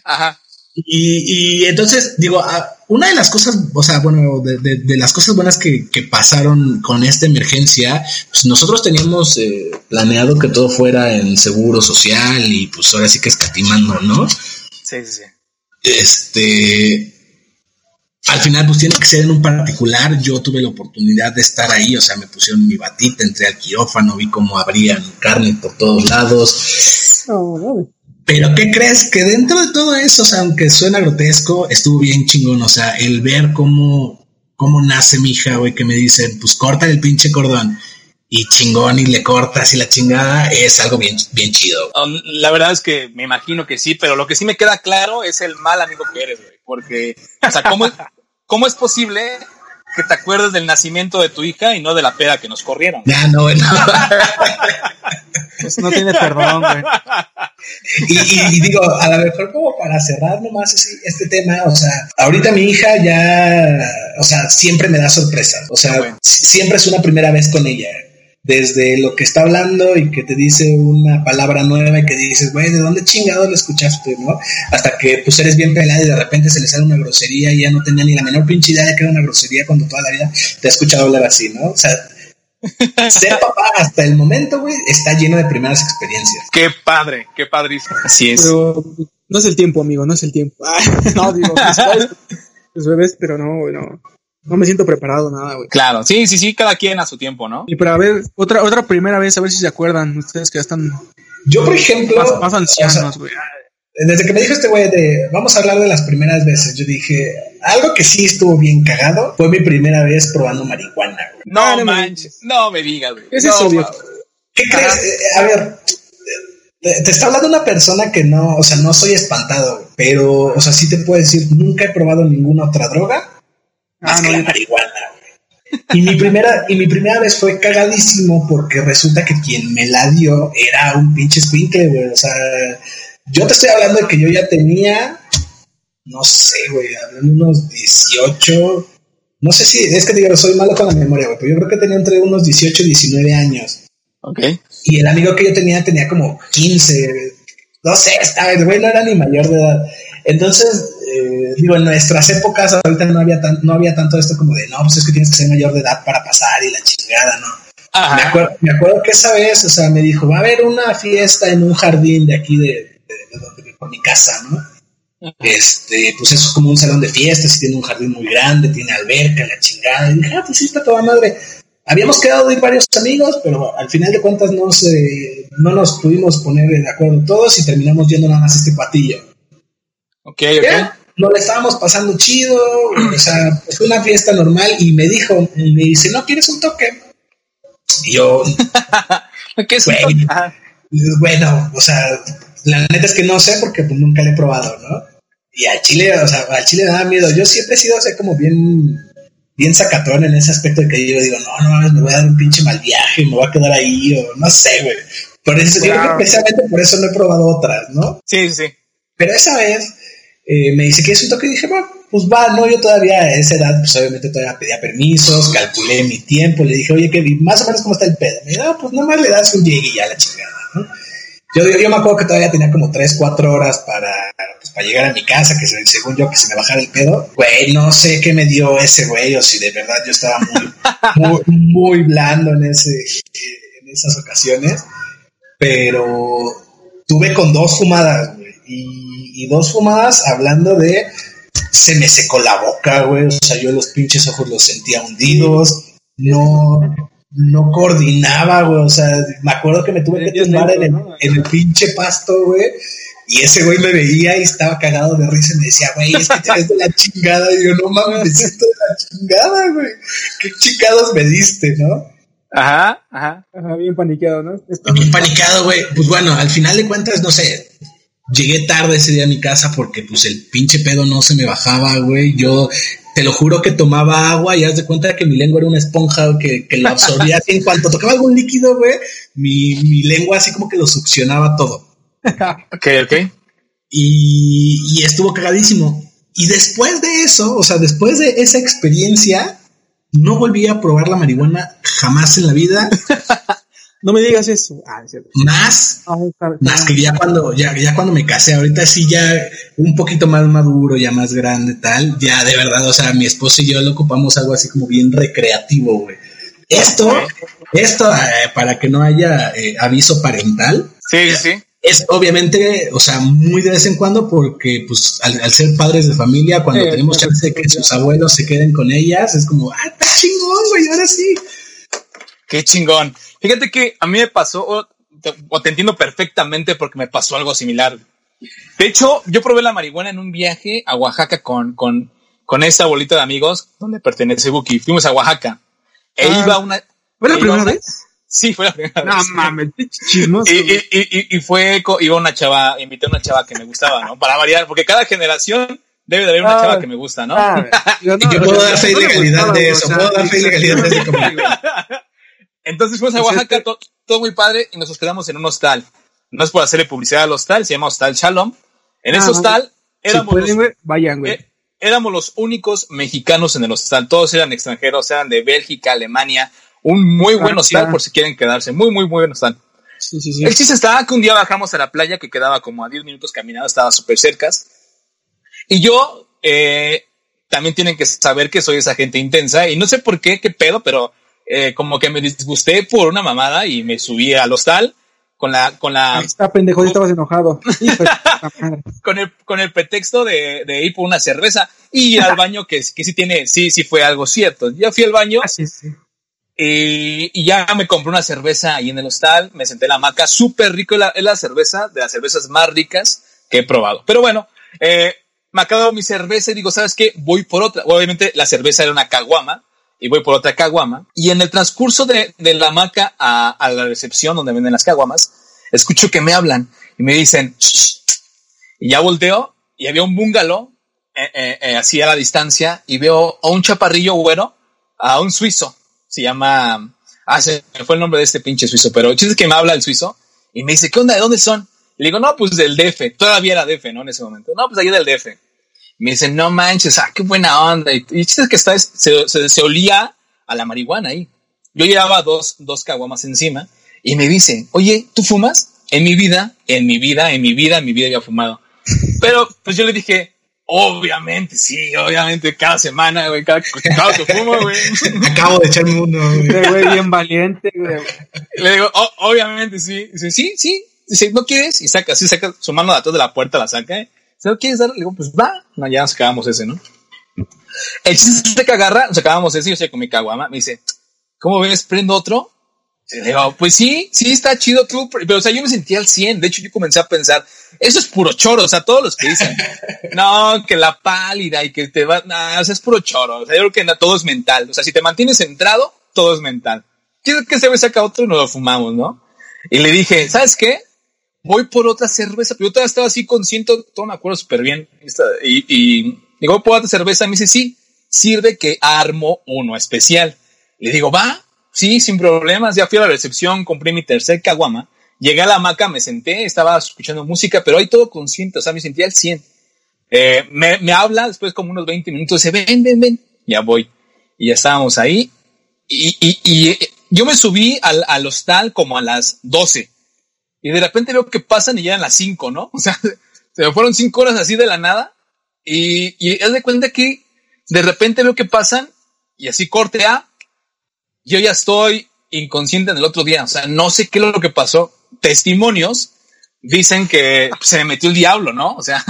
Speaker 1: Ajá.
Speaker 2: Y, y entonces, digo, ah, una de las cosas, o sea, bueno, de, de- de las cosas buenas que, que pasaron con esta emergencia, pues nosotros teníamos eh, planeado que todo fuera en seguro social y pues ahora sí que escatimando, ¿no?
Speaker 1: Sí, sí, sí.
Speaker 2: Este. Al final pues tiene que ser en un particular. Yo tuve la oportunidad de estar ahí, o sea, me pusieron mi batita, entré al quirófano, vi cómo abrían carne por todos lados. Pero ¿qué crees? Que dentro de todo eso, o sea, aunque suena grotesco, estuvo bien chingón, o sea, el ver cómo, cómo nace mi hija, güey, que me dicen, pues corta el pinche cordón y chingón y le cortas y la chingada es algo bien, bien chido.
Speaker 1: Um, la verdad es que me imagino que sí, pero lo que sí me queda claro es el mal amigo que eres, güey. Porque, o sea, ¿cómo, cómo es posible que te acuerdes del nacimiento de tu hija y no de la peda que nos corrieron?
Speaker 2: Ya, no, no.
Speaker 3: Eso no tiene perdón, güey.
Speaker 2: Y, digo, a lo mejor como para cerrar nomás este tema, o sea, ahorita mi hija ya, o sea, siempre me da sorpresa. O sea, siempre es una primera vez con ella desde lo que está hablando y que te dice una palabra nueva y que dices, güey, ¿de dónde chingado lo escuchaste, no? Hasta que pues eres bien pelada y de repente se le sale una grosería y ya no tenía ni la menor pinche idea de que era una grosería cuando toda la vida te ha escuchado hablar así, ¿no? O sea, ser papá hasta el momento, güey, está lleno de primeras experiencias.
Speaker 1: Qué padre, qué padrísimo.
Speaker 3: Así es. Pero no es el tiempo, amigo, no es el tiempo. no, digo, los bebés, pero no, güey, no. No me siento preparado nada, güey.
Speaker 1: Claro, sí, sí, sí, cada quien a su tiempo, ¿no?
Speaker 3: Y para ver, otra, otra primera vez, a ver si se acuerdan ustedes que ya están.
Speaker 2: Yo, por ejemplo.
Speaker 3: Más, ancianos, güey.
Speaker 2: desde que me dijo este güey de vamos a hablar de las primeras veces, yo dije, algo que sí estuvo bien cagado fue mi primera vez probando marihuana, güey.
Speaker 1: No, ah, manches, no me digas, güey.
Speaker 3: Es eso,
Speaker 2: ¿Qué crees? Eh, a ver, te, está hablando una persona que no, o sea, no soy espantado, pero, o sea, sí te puedo decir, nunca he probado ninguna otra droga más ah, que la marihuana. Y mi primera, y mi primera vez fue cagadísimo porque resulta que quien me la dio era un pinche squinkle, güey. O sea, yo te estoy hablando de que yo ya tenía, no sé, güey, unos 18. No sé si, es que digo, soy malo con la memoria, güey, pero yo creo que tenía entre unos 18 y 19 años.
Speaker 1: Ok.
Speaker 2: Y el amigo que yo tenía tenía como 15, no sé, estaba, el güey no era ni mayor de edad. Entonces, eh, digo, en nuestras épocas ahorita no había, tan, no había tanto esto como de, no, pues es que tienes que ser mayor de edad para pasar y la chingada, ¿no? Me acuerdo, me acuerdo, que esa vez, o sea, me dijo, va a haber una fiesta en un jardín de aquí de, donde, por mi casa, ¿no? Este, pues es como un salón de fiestas, y tiene un jardín muy grande, tiene alberca, la chingada. Y dije, ah, pues sí, está toda madre. Habíamos quedado de ir varios amigos, pero al final de cuentas no, se, no nos pudimos poner de acuerdo todos y terminamos yendo nada más este patillo.
Speaker 1: Ok, ok.
Speaker 2: Le estábamos pasando chido, o sea, fue una fiesta normal y me dijo, me dice, ¿no quieres un toque? Y yo,
Speaker 1: ¿qué es
Speaker 2: Bueno, o sea, la neta es que no sé porque pues, nunca le he probado, ¿no? Y al Chile, o sea, al Chile me da miedo. Yo siempre he sido, o como bien, bien sacatón en ese aspecto de que yo digo, no, no me voy a dar un pinche mal viaje, me voy a quedar ahí, o no sé, güey. Por eso, yo creo que precisamente por eso no he probado otras, ¿no?
Speaker 1: Sí, sí.
Speaker 2: Pero esa vez eh, me dice que es un toque y dije, bueno, pues va, no, yo todavía a esa edad, pues obviamente todavía pedía permisos, calculé mi tiempo, le dije, oye, que más o menos cómo está el pedo. Me dijo, ah, pues nomás le das un llegue y ya la chingada, ¿no? Yo, yo, me acuerdo que todavía tenía como 3, 4 horas para, pues, para llegar a mi casa, que según yo que se me bajara el pedo. Güey, no sé qué me dio ese güey, o si de verdad yo estaba muy, muy, muy blando en, ese, en esas ocasiones. Pero tuve con dos fumadas. Y y, dos fumadas hablando de se me secó la boca, güey. O sea, yo los pinches ojos los sentía hundidos. No, no coordinaba, güey. O sea, me acuerdo que me tuve que tumbar en el, en el pinche pasto, güey. Y ese güey me veía y estaba cagado de risa y me decía, güey, es que te ves de la chingada. Y yo, no mames, me siento de la chingada, güey. ¿Qué chingados me diste, no?
Speaker 1: Ajá, ajá.
Speaker 3: Ajá, bien paniqueado, ¿no?
Speaker 2: Bien paniqueado, güey. Pues bueno, al final de cuentas, no sé, Llegué tarde ese día a mi casa porque pues el pinche pedo no se me bajaba, güey. Yo te lo juro que tomaba agua y haz de cuenta que mi lengua era una esponja que, que lo absorbía así. En cuanto tocaba algún líquido, güey, mi, mi lengua así como que lo succionaba todo.
Speaker 1: ok, ok.
Speaker 2: Y, y estuvo cagadísimo. Y después de eso, o sea, después de esa experiencia, no volví a probar la marihuana jamás en la vida.
Speaker 3: No me digas eso. Ah,
Speaker 2: más, ah, más que ya cuando, ya, ya cuando me casé, ahorita sí ya un poquito más maduro, ya más grande, tal, ya de verdad, o sea, mi esposo y yo lo ocupamos algo así como bien recreativo, güey. Esto, esto, eh, para que no haya eh, aviso parental.
Speaker 1: Sí, sí.
Speaker 2: es obviamente, o sea, muy de vez en cuando, porque pues al, ser padres de familia, cuando tenemos chance de que sus abuelos se queden con ellas, es como, ah, está chingón, güey, ahora sí.
Speaker 1: Qué chingón. Fíjate que a mí me pasó, o te, entiendo perfectamente porque me pasó algo similar. De hecho, yo probé la marihuana en un viaje a Oaxaca con, con, con esta bolita de amigos donde pertenece Buki. Fuimos a Oaxaca. E ah. iba una.
Speaker 3: ¿Fue la primera vez?
Speaker 1: Sí, fue la primera
Speaker 3: no, mames, chismoso.
Speaker 1: Y, y, y, y, fue, iba una chava, invité a una chava que me gustaba, ¿no? Para variar, porque cada generación debe de haber una chava ah. que me gusta, ¿no? Ah,
Speaker 2: yo, no, y yo puedo dar fe y legalidad de eso, puedo dar fe y legalidad de eso.
Speaker 1: Entonces fuimos a Oaxaca, este todo, muy padre, y nos hospedamos en un hostal. No es por hacerle publicidad al hostal, se llama Hostal Shalom. En ese ah, hostal éramos, los, eh, éramos los únicos mexicanos en el hostal. Todos eran extranjeros, eran de Bélgica, Alemania. Un muy buen ah, hostal por si quieren quedarse. Muy, muy, muy buen hostal. Sí, sí, sí. El chiste estaba que un día bajamos a la playa que quedaba como a 10 minutos caminando, estaba súper cerca. Y yo, eh, también tienen que saber que soy esa gente intensa y no sé por qué, qué pedo, pero eh, como que me disgusté por una mamada y me subí al hostal con la con la
Speaker 3: está pendejo, estabas enojado.
Speaker 1: con el con el pretexto de, de, ir por una cerveza y ir al baño que, que sí tiene sí sí fue algo cierto. Ya fui al baño. Ah, y, y, ya me compré una cerveza ahí en el hostal, me senté en la hamaca, súper rico, es la, la, cerveza, de las cervezas más ricas que he probado. Pero bueno, eh, me acabo mi cerveza y digo, ¿sabes qué? Voy por otra. Obviamente la cerveza era una caguama, y voy por otra caguama. Y en el transcurso de, de la hamaca a, a, la recepción donde venden las caguamas, escucho que me hablan y me dicen, y ya volteo y había un bungalow eh, eh, eh, así a la distancia y veo a un chaparrillo güero, a un suizo, se llama, ah, se fue el nombre de este pinche suizo, pero chiste que me habla el suizo y me dice, ¿qué onda? ¿De dónde son? Le digo, no, pues del DF, todavía era DF, ¿no? En ese momento, no, pues allá del DF me dicen, no manches, ah, qué buena onda. Y, y que está, se, se, olía a la marihuana ahí. Yo llevaba dos, dos caguamas encima y me dice, oye, ¿tú fumas? En mi vida, en mi vida, en mi vida, en mi vida había fumado. Pero pues yo le dije, obviamente, sí, obviamente, cada semana, güey, cada, cada que fumo, güey.
Speaker 2: Acabo de echar el mundo,
Speaker 3: güey. bien valiente, güey.
Speaker 1: Le digo, obviamente, sí. Dice, sí, sí. Dice, ¿no quieres? Y saca, sí, saca su mano de atrás de la puerta, la saca, ¿eh? ¿Se lo quieres dar? Le digo, pues va. No, ya nos acabamos ese, ¿no? El chiste que agarra, nos acabamos ese, yo sé con mi caguama, me dice, ¿cómo ves? ¿Prendo otro? le digo, pues sí, sí está chido tú, pero o sea, yo me sentía al 100. De hecho, yo comencé a pensar, eso es puro choro, o sea, todos los que dicen, no, que la pálida y que te va, no, o sea, es puro choro. O sea, yo creo que todo es mental. O sea, si te mantienes centrado, todo es mental. Quiero que se me saca otro y nos lo fumamos, ¿no? Y le dije, ¿sabes qué? Voy por otra cerveza, yo todavía estaba así consciente, todo me acuerdo súper bien, y, y digo, voy por otra cerveza, me dice, sí, sirve que armo uno especial. Le digo, va, sí, sin problemas, ya fui a la recepción, compré mi tercer caguama, llegué a la hamaca, me senté, estaba escuchando música, pero ahí todo consciente, o sea, me sentía al 100. Eh, me, me, habla después como unos 20 minutos, dice, ven, ven, ven, ya voy. Y ya estábamos ahí, y, y, y yo me subí al, al hostal como a las 12 y de repente veo que pasan y llegan las 5, ¿no? O sea, se me fueron 5 horas así de la nada y, y haz de cuenta que de repente veo que pasan y así corte A, yo ya estoy inconsciente en el otro día, o sea, no sé qué es lo que pasó. Testimonios dicen que se me metió el diablo, ¿no? O sea,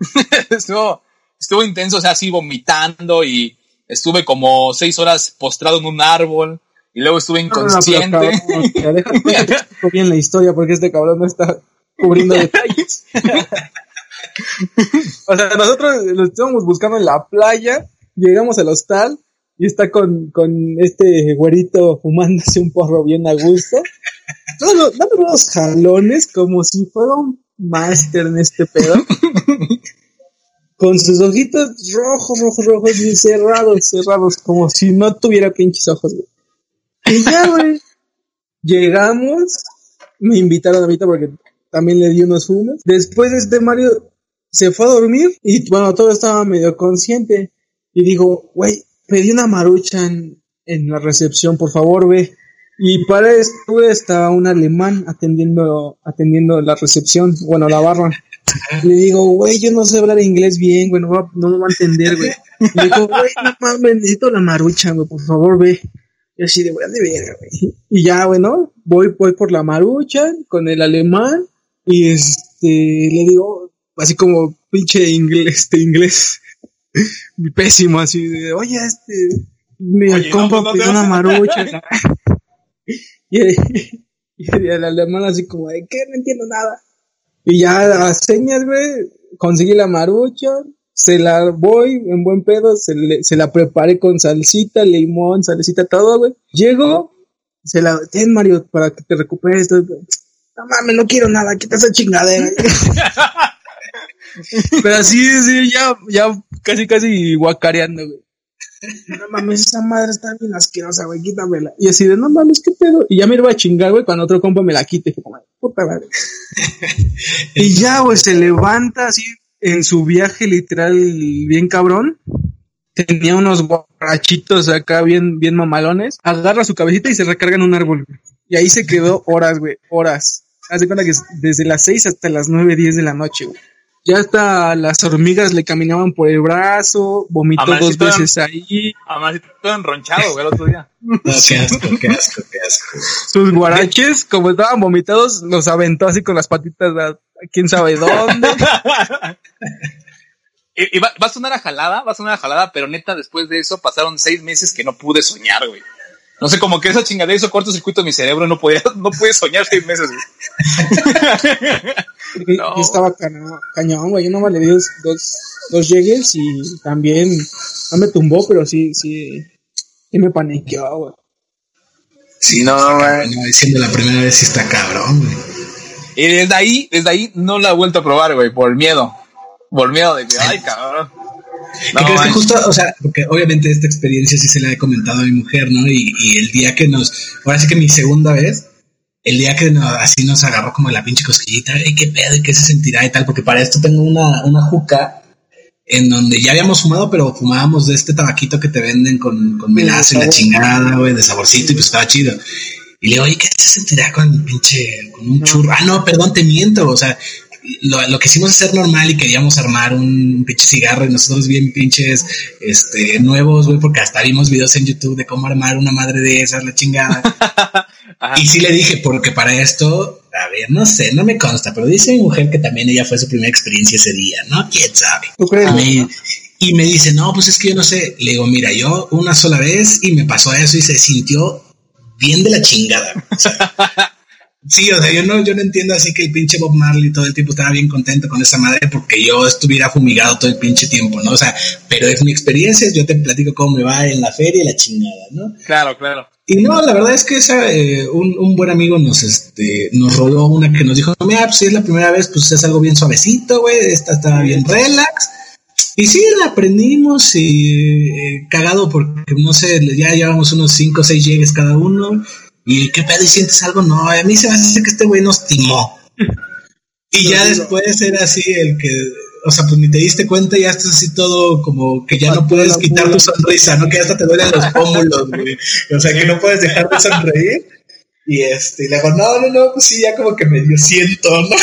Speaker 1: estuvo, estuvo intenso, o sea, así vomitando y estuve como seis horas postrado en un árbol y luego estuve inconsciente. No,
Speaker 3: no, déjame bien la historia porque este cabrón no está cubriendo detalles. o sea, nosotros lo estábamos buscando en la playa, llegamos al hostal y está con, con este güerito fumándose un porro bien a gusto. dando unos jalones como si fuera un máster en este pedo. con sus ojitos rojos, rojos, rojos y cerrados, cerrados, como si no tuviera pinches ojos, güey. Y ya, güey. Llegamos, me invitaron a mí porque también le di unos fumes. Después este Mario se fue a dormir y bueno, todo estaba medio consciente. Y dijo, güey, pedí una marucha en, la recepción, por favor, ve. Y para esto estaba un alemán atendiendo, atendiendo la recepción, bueno, la barra. Le digo, güey, yo no sé hablar inglés bien, güey, no, va, me va a entender, güey. Le digo, güey, no mames, necesito la marucha, güey, por favor, ve. Y así de, güey, de verga, güey. Y ya, bueno, voy, voy por la marucha con el alemán. Y este, le digo, así como pinche inglés, este inglés, pésimo, así de, oye, este, mi
Speaker 1: Oye,
Speaker 3: compa
Speaker 1: no, no te
Speaker 3: pidió una marucha. y, y el alemán así como de, ¿qué? No entiendo nada. Y ya a señas, güey, conseguí la marucha, se la voy en buen pedo, se, le- se la preparé con salsita, limón, salecita, todo, güey. Llego, se la, ten Mario, para que te recuperes. todo. No mames, no quiero nada, quita esa chingadera. Pero así, sí, ya, ya casi, casi guacareando, güey. No mames, esa madre está bien asquerosa, güey, quítamela. Y así de, no mames, qué pedo. Y ya me iba a chingar, güey, cuando otro compa me la quite. Puta madre. y ya, güey, se levanta así en su viaje literal bien cabrón. Tenía unos borrachitos acá bien, bien mamalones. Agarra su cabecita y se recarga en un árbol. Y ahí se quedó horas, güey, horas. Haz de cuenta que es desde las 6 hasta las 9, 10 de la noche, güey. Ya hasta las hormigas le caminaban por el brazo, vomitó dos veces ahí.
Speaker 1: Además, todo enronchado, güey, el otro día.
Speaker 2: No, qué asco, qué asco, qué asco.
Speaker 3: Sus guaraches, como estaban vomitados, los aventó así con las patitas a quién sabe dónde.
Speaker 1: y, y va, va a sonar a jalada, va a sonar a jalada, pero neta, después de eso pasaron seis meses que no pude soñar, güey. No sé, como que esa chingadera hizo cortocircuito en mi cerebro, no podía, no pude soñar seis meses, güey.
Speaker 3: Y-
Speaker 1: No.
Speaker 3: y estaba cañón, güey. Yo nomás le di dos, dos, dos llegues y también no me tumbó, pero sí, sí, sí me paniqueó, güey.
Speaker 2: Sí,
Speaker 1: No, güey.
Speaker 2: no, siendo la primera vez sí está cabrón, güey.
Speaker 1: Y desde ahí, desde ahí no la he vuelto a probar, güey, por miedo. Por miedo de que, ay, cabrón. No,
Speaker 2: ¿Qué crees que justo, o sea, porque obviamente esta experiencia sí se la he comentado a mi mujer, ¿no? Y, y el día que nos, ahora sí que mi segunda vez, el día que nos- así nos agarró como la pinche cosquillita, ¿y qué pedo? ¿Y qué se sentirá? Y tal, porque para esto tengo una, una juca en donde ya habíamos fumado, pero fumábamos de este tabaquito que te venden con, con melaza y la chingada, güey, de saborcito, y pues estaba chido. Y le digo, oye, ¿qué se sentirá con el pinche, con un churro? Ah, no, perdón, te miento, o sea, lo, lo que hicimos es ser normal y queríamos armar un pinche cigarro y nosotros bien pinches, este, nuevos, güey, porque hasta vimos videos en YouTube de cómo armar una madre de esas, la chingada. Y sí le dije, porque para esto, a ver, no sé, no me consta, pero dice mi mujer que también ella fue su primera experiencia ese día, ¿no? ¿Quién sabe? Y me dice, no, pues es que yo no sé. Le digo, mira, yo una sola vez y me pasó eso y se sintió bien de la chingada. O sea, sí, o sea, yo no, yo no entiendo así que el pinche Bob Marley todo el tiempo estaba bien contento con esa madre porque yo estuviera fumigado todo el pinche tiempo, ¿no? O sea, pero es mi experiencia, yo te platico cómo me va en la feria y la chingada, ¿no?
Speaker 1: Claro, claro.
Speaker 2: Y no, la verdad es que esa, eh, un, un buen amigo nos, este, nos roló una que nos dijo, mira, pues si es la primera vez, pues es algo bien suavecito, güey, esta está bien relax. Y sí, la aprendimos y eh, cagado porque, no sé, ya llevamos unos 5 o 6 llegues cada uno. Y qué pedo, y sientes algo, no, a mí se me hace que este güey nos timó. Y ya después era así el que, o sea, pues ni te diste cuenta, ya estás así todo como que ya no puedes quitar tu sonrisa, ¿no? Que hasta te duelen los pómulos, güey. O sea, que no puedes dejar de sonreír. Y este, y le digo, no, no, no, pues sí, ya como que medio siento, ¿no?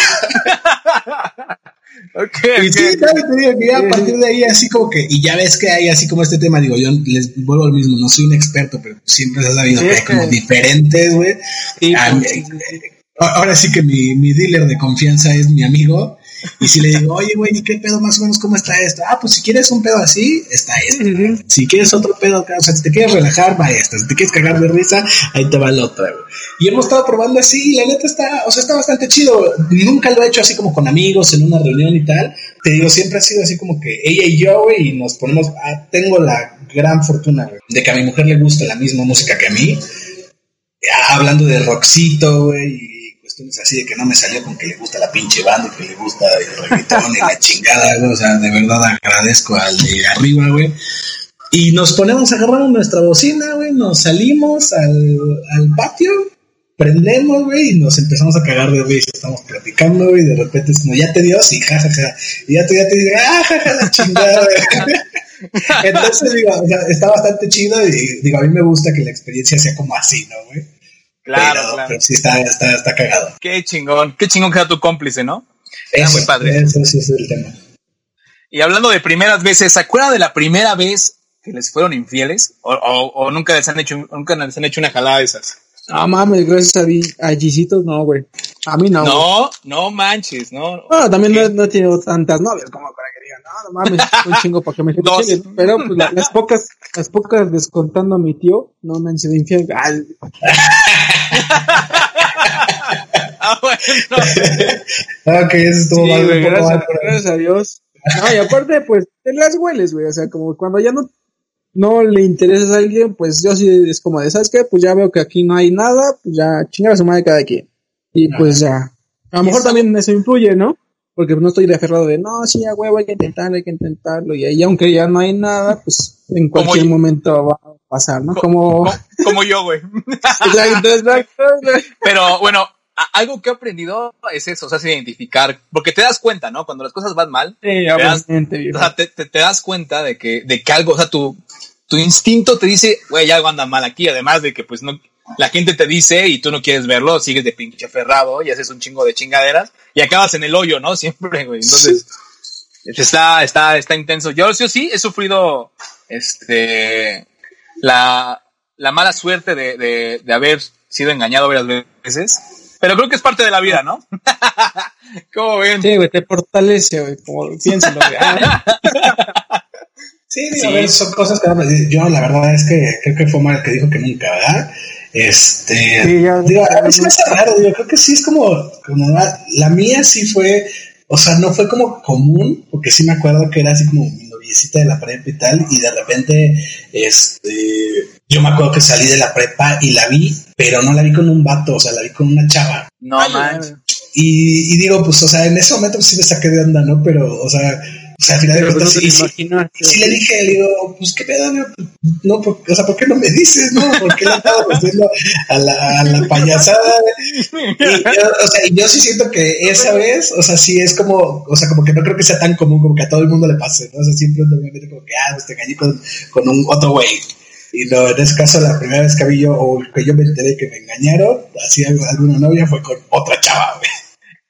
Speaker 1: Ok,
Speaker 2: Y sí, claro, te digo que ya a partir de ahí así como que, y ya ves que hay así como este tema, digo, yo les vuelvo al mismo, no soy un experto, pero siempre se ha sabido
Speaker 3: Sí,
Speaker 2: que hay como diferentes, güey.
Speaker 3: Sí,
Speaker 2: Ah,
Speaker 3: pues,
Speaker 2: Ahora sí que mi, mi dealer de confianza es mi amigo. Y si le digo, oye, güey, ¿y qué pedo más o menos cómo está esto? Ah, pues si quieres un pedo así, está esto. Si quieres otro pedo, o sea, si te quieres relajar, va esta. Si te quieres cagar de risa, ahí te va la otra, güey. Y hemos estado probando así, y la neta está, o sea, está bastante chido. Nunca lo he hecho así como con amigos en una reunión y tal. Te digo, siempre ha sido así como que ella y yo, güey, y nos ponemos, ah, tengo la gran fortuna, güey, de que a mi mujer le gusta la misma música que a mí. Ah, hablando de rockcito, güey, y cuestiones así de que no me salió con que le gusta la pinche banda y que le gusta el reggaetón y la chingada, güey. O sea, de verdad agradezco al de arriba, güey. Y nos ponemos, agarramos nuestra bocina, güey, nos salimos al, al patio, prendemos, güey, y nos empezamos a cagar de risa. Estamos platicando, güey, y de repente es como, ya te dio, sí, jajaja. Y ya te, ya te dice, ah, jaja, la chingada, güey. Entonces, digo, o sea, está bastante chido y digo, a mí me gusta que la experiencia sea como así, ¿no, güey?
Speaker 1: Claro,
Speaker 2: pero,
Speaker 1: claro.
Speaker 2: pero sí está, está, está cagado.
Speaker 1: Qué chingón. Qué chingón que era tu cómplice, ¿no? Era
Speaker 2: Eso,
Speaker 1: muy padre.
Speaker 2: Eso, ese es el tema.
Speaker 1: Y hablando de primeras veces, ¿se acuerdan de la primera vez que les fueron infieles? ¿O, o- o nunca les han hecho nunca les han hecho una jalada de esas?
Speaker 3: No mames, gracias a, a Gisitos, no, güey. A mí no.
Speaker 1: No, no manches, no.
Speaker 3: No, también no, no he tenido tantas novias como no, no mames, un chingo para que me chinguen. Pero pues, la- las pocas, las pocas descontando a mi tío, no me han sido infiel.
Speaker 1: Ah, bueno.
Speaker 2: Ok, eso estuvo
Speaker 3: sí,
Speaker 2: mal,
Speaker 3: güey,
Speaker 2: un poco
Speaker 3: gracias,
Speaker 2: mal, pero-
Speaker 3: gracias a Dios. No, y aparte, pues, te las hueles, güey. O sea, como cuando ya no, no le interesas a alguien, pues yo sí es como de, ¿sabes qué? Pues ya veo que aquí no hay nada, pues ya chingar a su madre cada quien. Y pues ya. A lo mejor
Speaker 1: eso-
Speaker 3: también eso influye, ¿no? Porque no estoy de aferrado de, no, sí, a huevo, hay que intentarlo, hay que intentarlo. Y ahí, aunque ya no hay nada, pues en cualquier momento va a pasar, ¿no? Como...
Speaker 1: Como, yo, güey. Pero bueno, algo que he aprendido es eso, o sea, es identificar, porque te das cuenta, ¿no? Cuando las cosas van mal,
Speaker 3: Sí,
Speaker 1: das- o sea, te, te- te das cuenta de que, de que algo, o sea, tu, tu instinto te dice, güey, algo anda mal aquí, además de que pues no, la gente te dice y tú no quieres verlo, sigues de pinche ferrado y haces un chingo de chingaderas y acabas en el hoyo, ¿no? Siempre, güey. Entonces, está, está, está intenso. Yo, yo sí he sufrido, este, la, la mala suerte de, de, de haber sido engañado varias veces, pero creo que es parte de la vida, ¿no? ¿Cómo ven?
Speaker 3: Sí, güey, te fortalece, güey, como piénsalo, güey.
Speaker 2: Sí, digo,
Speaker 1: Sí.
Speaker 2: a ver, son cosas que yo la verdad es que creo que fue mal el que dijo que nunca, ¿verdad? Este,
Speaker 3: Sí, ya-
Speaker 2: digo, a mí sí me hace raro, digo, creo que sí es como, como la, la mía sí fue, o sea, no fue como común, porque sí me acuerdo que era así como mi noviecita de la prepa y tal, y de repente, este, yo me acuerdo que salí de la prepa y la vi, pero no la vi con un vato, o sea, la vi con una chava.
Speaker 1: No manches.
Speaker 2: Y, y digo, pues, o sea, en ese momento sí me saqué de onda, ¿no? Pero, o sea, o sea, al final de
Speaker 3: pero
Speaker 2: cuentas sí, le dije, le digo, pues qué pedo, no, no por- o sea, ¿por qué no me dices, no? ¿Por qué le estaba haciendo a la, a la payasada? Y yo, o sea, y yo sí siento que esa vez, o sea, sí es como, o sea, como que no creo que sea tan común como que a todo el mundo le pase, ¿no? O sea, siempre normalmente como que, ah, pues te engañé con, con un otro güey. Y no, en ese caso, la primera vez que vi yo, o que yo me enteré que me engañaron, así alguna novia fue con otra chava, güey.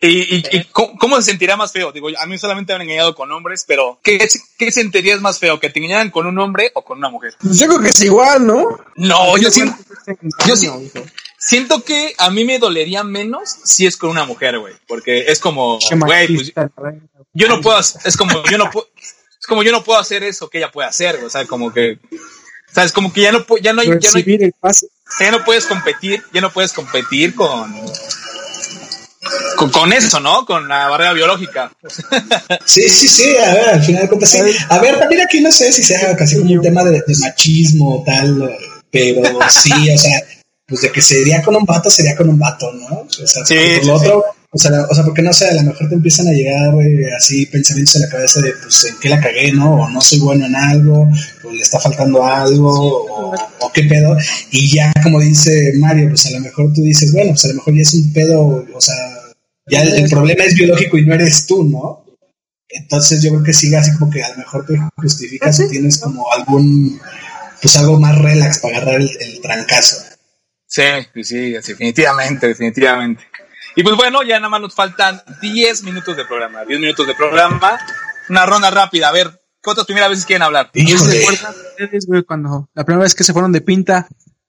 Speaker 1: ¿Y, y, y cómo, cómo se sentirá más feo? Digo, a mí solamente me han engañado con hombres, pero ¿qué, ¿qué sentirías más feo? ¿Que te engañaran con un hombre o con una mujer?
Speaker 3: Pues yo creo que es igual, ¿no?
Speaker 1: No, yo siento, yo
Speaker 3: hijo.
Speaker 1: siento que a mí me dolería menos si es con una mujer, güey. Porque es como, güey, pues yo no puedo, es como, yo no puedo, es como yo no puedo hacer eso que ella puede hacer, güey. o sea, como que, sabes, como que ya no, ya no hay, ya no hay ya no puedes competir, ya no puedes competir con, con, con eso, ¿no? Con la barrera biológica.
Speaker 2: Sí, sí, sí, a ver, al final de cuentas sí. A ver, también aquí no sé si sea casi como un tema de, de machismo o tal, pero sí, o sea, pues de que sería con un vato, sería con un vato, ¿no? O sea,
Speaker 1: Sí,
Speaker 2: por
Speaker 1: sí,
Speaker 2: lo otro, o sea, o sea, porque no sé, a lo mejor te empiezan a llegar eh, así pensamientos en la cabeza de, pues, en qué la cagué, ¿no? O no soy bueno en algo, o le está faltando algo, o, o qué pedo. Y ya, como dice Mario, pues a lo mejor tú dices, bueno, pues a lo mejor ya es un pedo, o sea, ya el, el problema es biológico y no eres tú, ¿no? Entonces yo creo que sigue así como que a lo mejor te justificas
Speaker 3: Ah,
Speaker 2: o tienes como algún, pues algo más relax para agarrar el, el trancazo.
Speaker 1: Sí, pues sí, definitivamente, definitivamente. Y pues bueno, ya nada más nos faltan 10 minutos de programa. 10 minutos de programa. Una ronda rápida. A ver, ¿qué otras primeras veces quieren hablar?
Speaker 3: ¿Quién se
Speaker 2: Híjole,
Speaker 3: acuerdan ustedes, güey, cuando la primera vez que se fueron de pinta?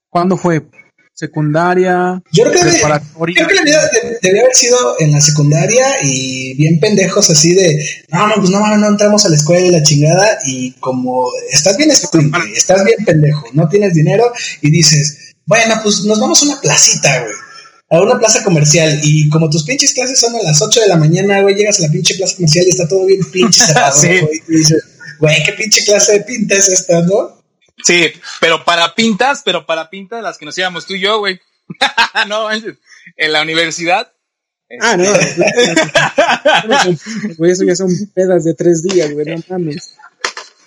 Speaker 3: ¿Cuándo fue? ¿Secundaria?
Speaker 2: yo creo que,
Speaker 3: preparatoria?
Speaker 2: creo que la vida de- debió haber sido en la secundaria y bien pendejos así de, no, no, pues no, no, no entramos a la escuela y la chingada y como estás bien estúpido, estás bien pendejo, no tienes dinero y dices, bueno, pues nos vamos a una placita, güey. A una plaza comercial y como tus pinches clases son a las 8 de la mañana, güey, llegas a la pinche plaza comercial y está todo bien pinche cerrado,
Speaker 1: Sí.
Speaker 2: güey, y dices, güey, qué pinche clase de pinta es esta, ¿no?
Speaker 1: Sí, pero para pintas, pero para pintas las que nos íbamos tú y yo, güey. no, en la universidad.
Speaker 3: Ah, no. Güey, eso ya son pedas de tres días, güey, no mames.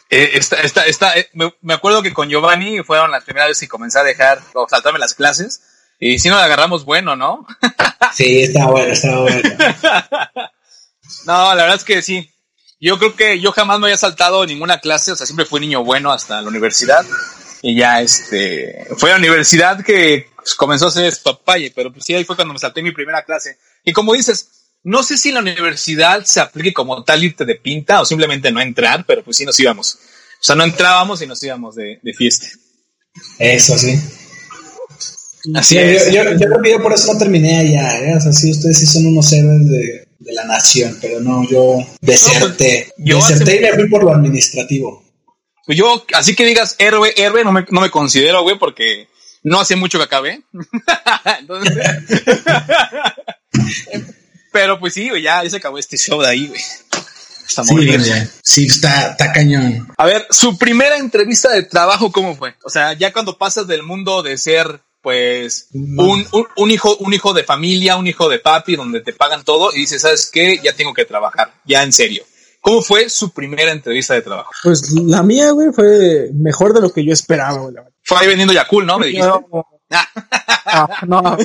Speaker 1: Eh, está, está, está, eh, me, me acuerdo que con Giovanni fueron las primeras veces que comencé a dejar o saltarme las clases. Y si nos agarramos bueno, ¿no?
Speaker 2: Sí, está bueno, está bueno.
Speaker 1: No, la verdad es que sí. Yo creo que yo jamás me había saltado ninguna clase, o sea, siempre fui niño bueno hasta la universidad. Y ya, este, fue a la universidad que pues, comenzó a ser papaye, pero pues sí, ahí fue cuando me salté mi primera clase. Y como dices, no sé si en la universidad se aplique como tal irte de pinta o simplemente no entrar, pero pues sí nos íbamos. O sea, no entrábamos y nos íbamos de, de fiesta.
Speaker 2: Eso sí. Así es. Yo, creo que yo por eso no terminé allá, ¿eh? O sea, sí, ustedes sí son unos héroes de, la nación, pero no, yo deserté. Pues, yo deserté y me fui por lo administrativo.
Speaker 1: Pues yo, así que digas héroe, héroe, no me, no me considero, güey, porque no hace mucho que acabé. Entonces, pero pues sí, güey, ya, ya se acabó este show de ahí, güey.
Speaker 2: Está muy bien. Sí, está, está cañón.
Speaker 1: A ver, su primera entrevista de trabajo, ¿cómo fue? O sea, ya cuando pasas del mundo de ser pues un, un, hijo, un hijo de familia, un hijo de papi, donde te pagan todo y dices, ¿sabes qué? Ya tengo que trabajar, ya en serio. ¿Cómo fue su primera entrevista de trabajo?
Speaker 3: Pues la mía, güey, fue mejor de lo que yo esperaba, güey.
Speaker 1: Fue ahí vendiendo Yakul, ¿no? Me dijiste. No,
Speaker 3: no, no.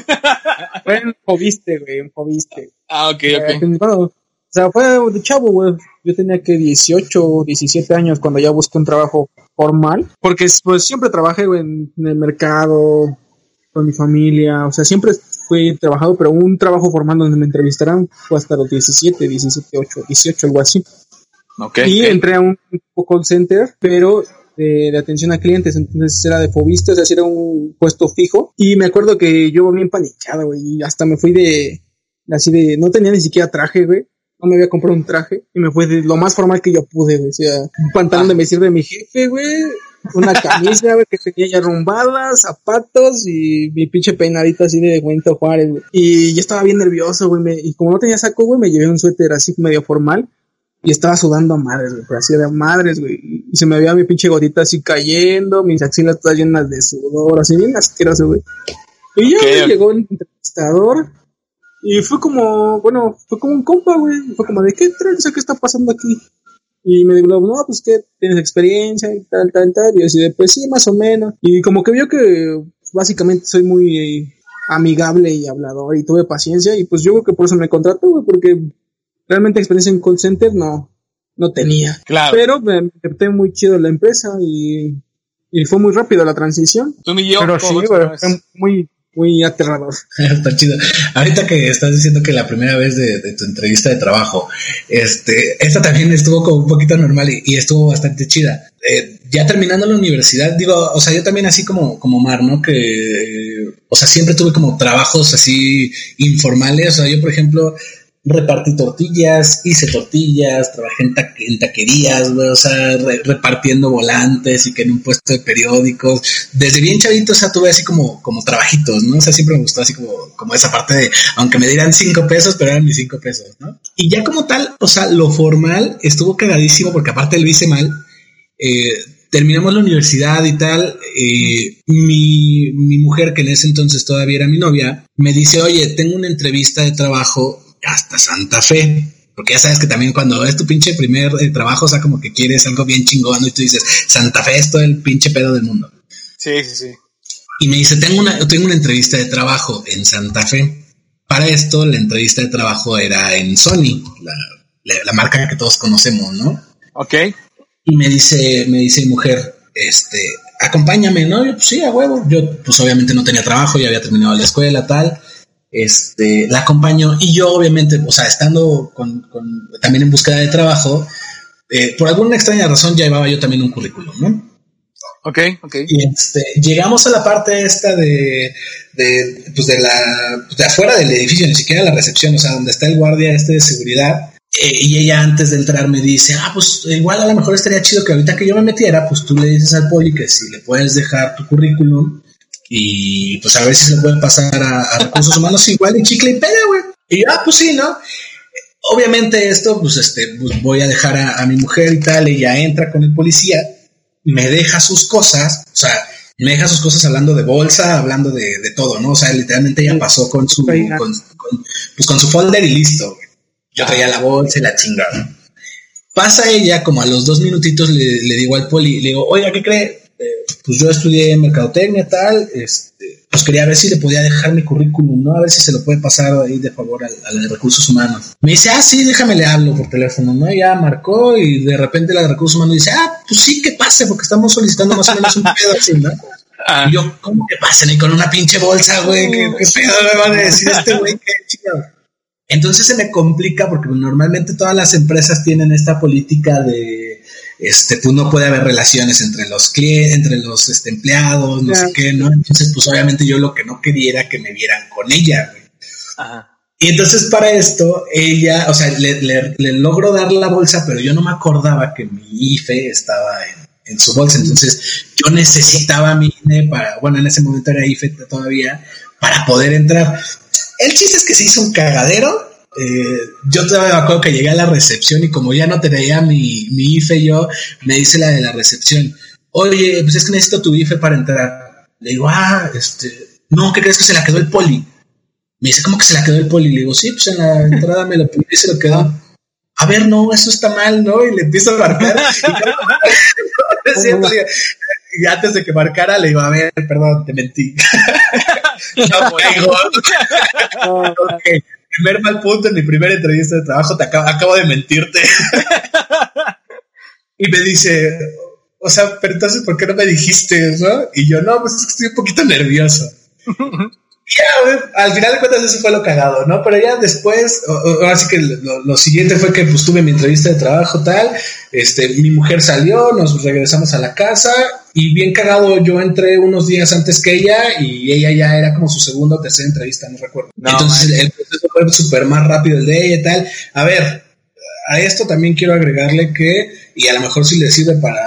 Speaker 3: Fue en Fobiste, güey, en Fobiste.
Speaker 1: Ah, ok, ok.
Speaker 3: o sea, fue de chavo, güey. Yo tenía que 18, 17 años cuando ya busqué un trabajo formal. Porque pues siempre trabajé, güey, en, el mercado, con mi familia. O sea, siempre fui trabajado, pero un trabajo formal donde me entrevistaran fue hasta los 17, 17, 8, 18, algo así. Okay, y entré a un call center, pero de, atención a clientes, entonces era de fobista, o sea, era un puesto fijo. Y me acuerdo que yo bien paniqueado, güey, y hasta me fui de, así de, no tenía ni siquiera traje, güey. No me había comprado un traje y me fui de lo más formal que yo pude, güey. O sea, un pantalón de vestir de mi jefe, güey. Una camisa, güey, que tenía ya rumbadas, zapatos y mi pinche peinadito así de Benito Juárez, güey. Y yo estaba bien nervioso, güey. y como no tenía saco, güey, me llevé un suéter así medio formal y estaba sudando a madres, güey, así de madres, güey. Y se me veía mi pinche gotita así cayendo, mis axilas todas llenas de sudor, así bien asqueroso, güey. Y ya llegó el entrevistador y fue como, bueno, fue como un compa, güey. Fue como de, ¿qué ¿Qué está pasando aquí? Y me dijo, no, pues que tienes experiencia y tal, tal, tal. Y yo así pues sí, más o menos. Y como que vio que básicamente soy muy amigable y hablador y tuve paciencia. Y pues yo creo que por eso me contrató, güey, porque realmente experiencia en call center no, no tenía.
Speaker 1: Claro.
Speaker 3: Pero me adapté muy chido la empresa y, y fue muy rápido la transición.
Speaker 1: Tú y yo,
Speaker 3: Pero sí, fue muy, muy aterrador.
Speaker 2: Está chido. Ahorita que estás diciendo que la primera vez de, tu entrevista de trabajo, este, esta también estuvo como un poquito normal y, estuvo bastante chida. Eh, ya terminando la universidad, digo, o sea, yo también así como, como Mar, ¿no? Que, o sea, siempre tuve como trabajos así informales. O sea, yo, por ejemplo, repartí tortillas, hice tortillas, trabajé en, taquerías, o sea, repartiendo volantes y que en un puesto de periódicos. Desde bien chavito, o sea, tuve así como, como trabajitos, ¿no? O sea, siempre me gustó así como, como esa parte de, aunque me dieran cinco pesos, pero eran mis cinco pesos, ¿no? Y ya como tal, o sea, lo formal estuvo cagadísimo porque aparte lo hice mal. Eh, terminamos la universidad y tal, eh, mi, mi mujer, que en ese entonces todavía era mi novia, me dice, oye, tengo una entrevista de trabajo hasta Santa Fe. Porque ya sabes que también cuando es tu pinche primer eh, trabajo, o sea, como que quieres algo bien chingón y tú dices, Santa Fe es todo el pinche pedo del mundo.
Speaker 1: Sí, sí, sí.
Speaker 2: Y me dice, tengo una, tengo una entrevista de trabajo en Santa Fe. Para esto, la entrevista de trabajo era en Sony, la, marca que todos conocemos, ¿no?
Speaker 1: Ok.
Speaker 2: Y me dice, me dice mujer, este, acompáñame, ¿no? Yo, pues sí, a huevo. Yo, pues obviamente no tenía trabajo, ya había terminado la escuela, tal este, la acompañó y yo obviamente, o sea, estando con, también en búsqueda de trabajo, eh, por alguna extraña razón ya llevaba yo también un currículum, ¿no?
Speaker 1: Ok, ok.
Speaker 2: Y este, llegamos a la parte esta de, de, pues de la, pues de afuera del edificio, ni siquiera la recepción, o sea, donde está el guardia este de seguridad. Eh, y ella antes de entrar me dice, ah, pues igual a lo mejor estaría chido que ahorita que yo me metiera, pues tú le dices al poli que si le puedes dejar tu currículum y pues a ver si se puede pasar a, recursos humanos igual y chicle y pega, güey. Y yo, ah, pues sí, ¿no? Obviamente esto, pues este, pues voy a dejar a, mi mujer y tal, ella entra con el policía, me deja sus cosas, o sea, me deja sus cosas hablando de bolsa, hablando de, de todo, ¿no? O sea, literalmente ella pasó con su, con, pues con su folder y listo. Yo traía la bolsa y la chingada. Pasa ella, como a los dos minutitos le, le digo al poli, le digo, oiga, ¿qué cree? Pues yo estudié mercadotecnia tal, este, pues quería ver si le podía dejar mi currículum, ¿no? A ver si se lo puede pasar ahí de favor a, a la de recursos humanos. Me dice, ah, sí, déjame le hablo por teléfono, ¿no? Ya marcó y de repente la de recursos humanos dice, ah, pues sí, que pase, porque estamos solicitando más o menos un pedo así, ¿no? Ah. Y yo, ¿cómo que pasen? Y con una pinche bolsa, güey, ¿qué, pedo me van a decir este güey? ¿Qué chingado? Entonces se me complica porque normalmente todas las empresas tienen esta política de este, pues no puede haber relaciones entre los clientes, entre los este, empleados, no sé qué, ¿no? Entonces, pues obviamente yo lo que no quería era que me vieran con ella, güey. Y entonces para esto, ella, o sea, le, le, logro dar la bolsa, pero yo no me acordaba que mi IFE estaba en, en su bolsa. Entonces yo necesitaba mi INE para, bueno, en ese momento era IFE todavía, para poder entrar. El chiste es que se hizo un cagadero eh, yo todavía me acuerdo que llegué a la recepción y como ya no traía mi, mi IFE yo, me dice la de la recepción, oye, pues es que necesito tu IFE para entrar. Le digo, ah, este, no, ¿qué crees que se la quedó el poli? Me dice, ¿cómo que se la quedó el poli? Le digo, sí, pues en la entrada me lo puse y se lo quedó. A ver, no, eso está mal, ¿no? Y le empiezo a marcar. y, antes de que marcara, le digo, a ver, perdón, te mentí. no, okay primer mal punto en mi primera entrevista de trabajo, te acabo, de mentirte. y me dice, o sea, pero entonces, ¿por qué no me dijiste eso? Y yo, no, pues estoy un poquito nervioso. ya, al final de cuentas eso fue lo cagado, ¿no? Pero ya después, así que lo, siguiente fue que pues tuve mi entrevista de trabajo tal, este, mi mujer salió, nos regresamos a la casa y bien cagado, yo entré unos días antes que ella y ella ya era como su segunda o tercera entrevista, no recuerdo. Entonces el, proceso fue súper más rápido el de ella y tal. A ver, a esto también quiero agregarle que, y a lo mejor si le sirve para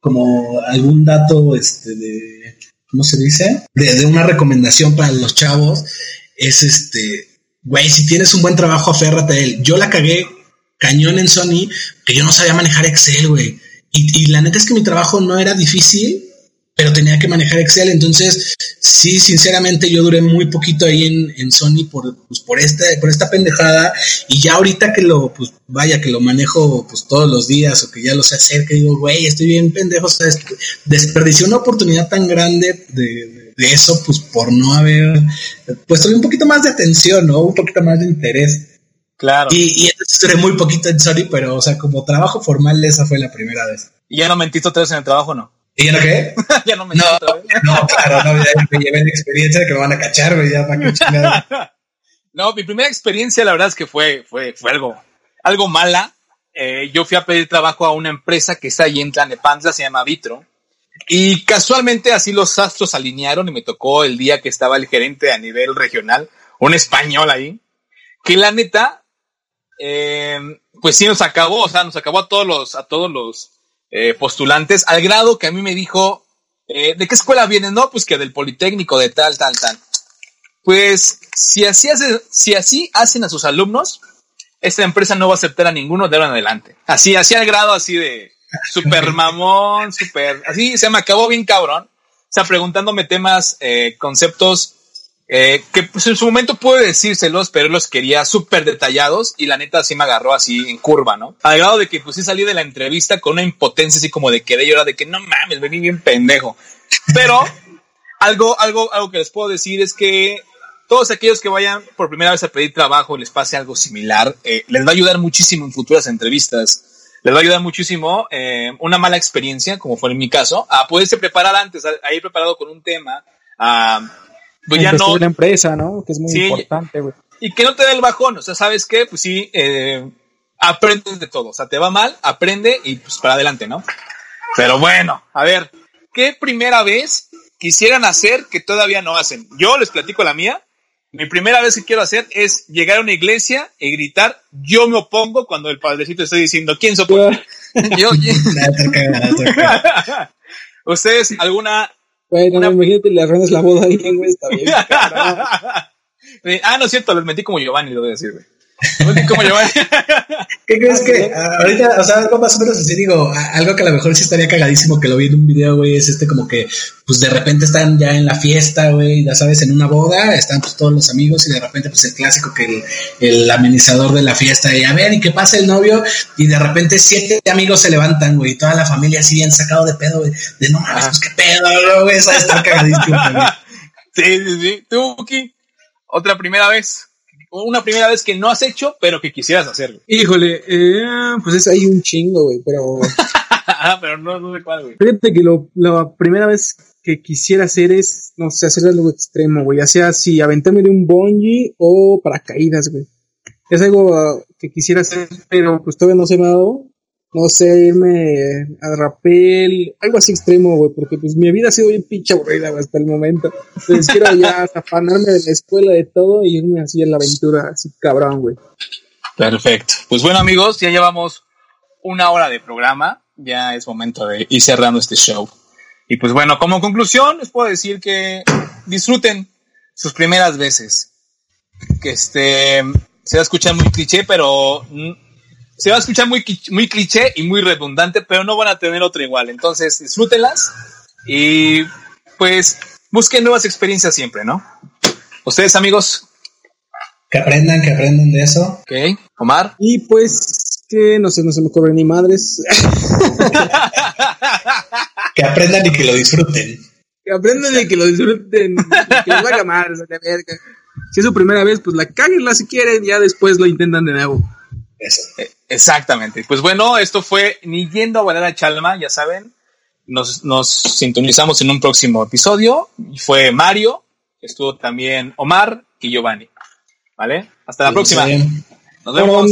Speaker 2: como algún dato este de, ¿cómo se dice? De, de una recomendación para los chavos, es este, güey, si tienes un buen trabajo, aférrate a él. Yo la cagué cañón en Sony, que yo no sabía manejar Excel, güey. Y, la neta es que mi trabajo no era difícil, pero tenía que manejar Excel. Entonces, sí, sinceramente, yo duré muy poquito ahí en, en Sony por, pues, por, esta, por esta pendejada. Y ya ahorita que lo, pues vaya, que lo manejo pues todos los días o que ya lo sé hacer, que digo, güey, estoy bien pendejo. O sea, desperdicié una oportunidad tan grande de, de, eso, pues por no haber puesto un poquito más de atención, ¿no? Un poquito más de interés.
Speaker 1: Claro.
Speaker 2: Y, y entonces muy poquito en Sony, pero, o sea, como trabajo formal, esa fue la primera vez.
Speaker 1: ¿Y ya no mentiste otra vez en el trabajo, no?
Speaker 2: ¿Y ya no qué?
Speaker 1: ya no mentiste
Speaker 2: no, otra vez. no, claro, no, ya me llevé la experiencia de que me van a cachar, güey, ya para que
Speaker 1: No, mi primera experiencia, la verdad es que fue, fue, fue algo, algo mala. Eh, yo fui a pedir trabajo a una empresa que está ahí en Tlanepantla, se llama Vitro. Y casualmente así los astros alinearon y me tocó el día que estaba el gerente a nivel regional, un español ahí, que la neta eh, pues sí nos acabó, o sea, nos acabó a todos los, a todos los eh, postulantes, al grado que a mí me dijo, eh, ¿de qué escuela vienes? No, pues que del Politécnico, de tal, tal, tal. Pues si así, hace, si así hacen a sus alumnos, esta empresa no va a aceptar a ninguno de ahora en adelante. Así, así al grado así de super mamón, super, así se me acabó bien cabrón. O sea, preguntándome temas, eh, conceptos eh, que pues en su momento pude decírselos, pero los quería súper detallados y la neta sí me agarró así en curva, ¿no? Al grado de que pues sí salí de la entrevista con una impotencia así como de que de llorar, de que no mames, vení bien pendejo. Pero algo, algo, algo que les puedo decir es que todos aquellos que vayan por primera vez a pedir trabajo les pase algo similar, eh, les va a ayudar muchísimo en futuras entrevistas. Les va a ayudar muchísimo eh, una mala experiencia, como fue en mi caso, a poderse preparar antes, a, a ir preparado con un tema, a
Speaker 3: pues ya no. la empresa, ¿no? Que es muy importante, güey.
Speaker 1: Y que no te dé el bajón, o sea, ¿sabes qué? Pues sí, eh, aprendes de todo. O sea, te va mal, aprende y pues para adelante, ¿no? Pero bueno, a ver, ¿qué primera vez quisieran hacer que todavía no hacen? Yo les platico la mía. Mi primera vez que quiero hacer es llegar a una iglesia y gritar, yo me opongo cuando el padrecito está diciendo, ¿quién se opone? yo, ¿Ustedes alguna
Speaker 3: bueno, no, imagínate, le arruinas la boda a alguien, güey, está bien. ah,
Speaker 1: no es cierto, les metí como Giovanni, lo voy a decir, güey. Como Giovanni.
Speaker 2: ¿Qué crees que ahorita, o sea, algo más o menos así, digo, algo que a lo mejor sí estaría cagadísimo que lo vi en un video, güey, es este como que, pues de repente están ya en la fiesta, güey, ya sabes, en una boda, están pues todos los amigos y de repente pues el clásico que el, el amenizador de la fiesta, y a ver, ¿y qué pasa el novio? Y de repente siete amigos se levantan, güey, y toda la familia así bien sacado de pedo, güey, de no mames, pues qué pedo, güey, eso está cagadísimo también.
Speaker 1: Sí, sí, sí. ¿Tú, Buki? ¿Otra primera vez? Una primera vez que no has hecho, pero que quisieras hacerlo.
Speaker 3: Híjole, eh, pues es ahí un chingo, güey, pero...
Speaker 1: pero no, no sé cuál, güey.
Speaker 3: Fíjate que lo, la primera vez que quisiera hacer es, no sé, hacer algo extremo, güey, ya sea si aventarme de un bungee o paracaídas, güey. Es algo uh, que quisiera hacer, pero pues todavía no se me ha dado. No sé, irme a rapel, algo así extremo, güey, porque pues mi vida ha sido bien pinche aburrida, güey, hasta el momento. Entonces quiero ya afanarme de la escuela de todo y irme así a la aventura, así cabrón, güey.
Speaker 1: Perfecto. Pues bueno, amigos, ya llevamos una hora de programa. Ya es momento de ir cerrando este show. Y pues bueno, como conclusión, les puedo decir que disfruten sus primeras veces. Que este se va a escuchar muy cliché, pero se va a escuchar muy, muy cliché y muy redundante, pero no van a tener otro igual. Entonces, disfrútenlas y pues busquen nuevas experiencias siempre, ¿no? Ustedes, amigos.
Speaker 2: Que aprendan, que aprendan de eso.
Speaker 1: Ok, Omar.
Speaker 3: Y pues que no sé, no se me ocurre ni madres.
Speaker 2: que aprendan y que lo disfruten.
Speaker 3: Que aprendan y que lo disfruten. que les vaya mal. Si es su primera vez, pues la cáguenla si quieren, ya después lo intentan de nuevo.
Speaker 2: Eso.
Speaker 1: Eh, exactamente. Pues bueno, esto fue Ni yendo a volar a Chalma, ya saben. Nos, nos sintonizamos en un próximo episodio. Fue Mario, estuvo también Omar y Giovanni. ¿Vale? Hasta la próxima. Nos vemos.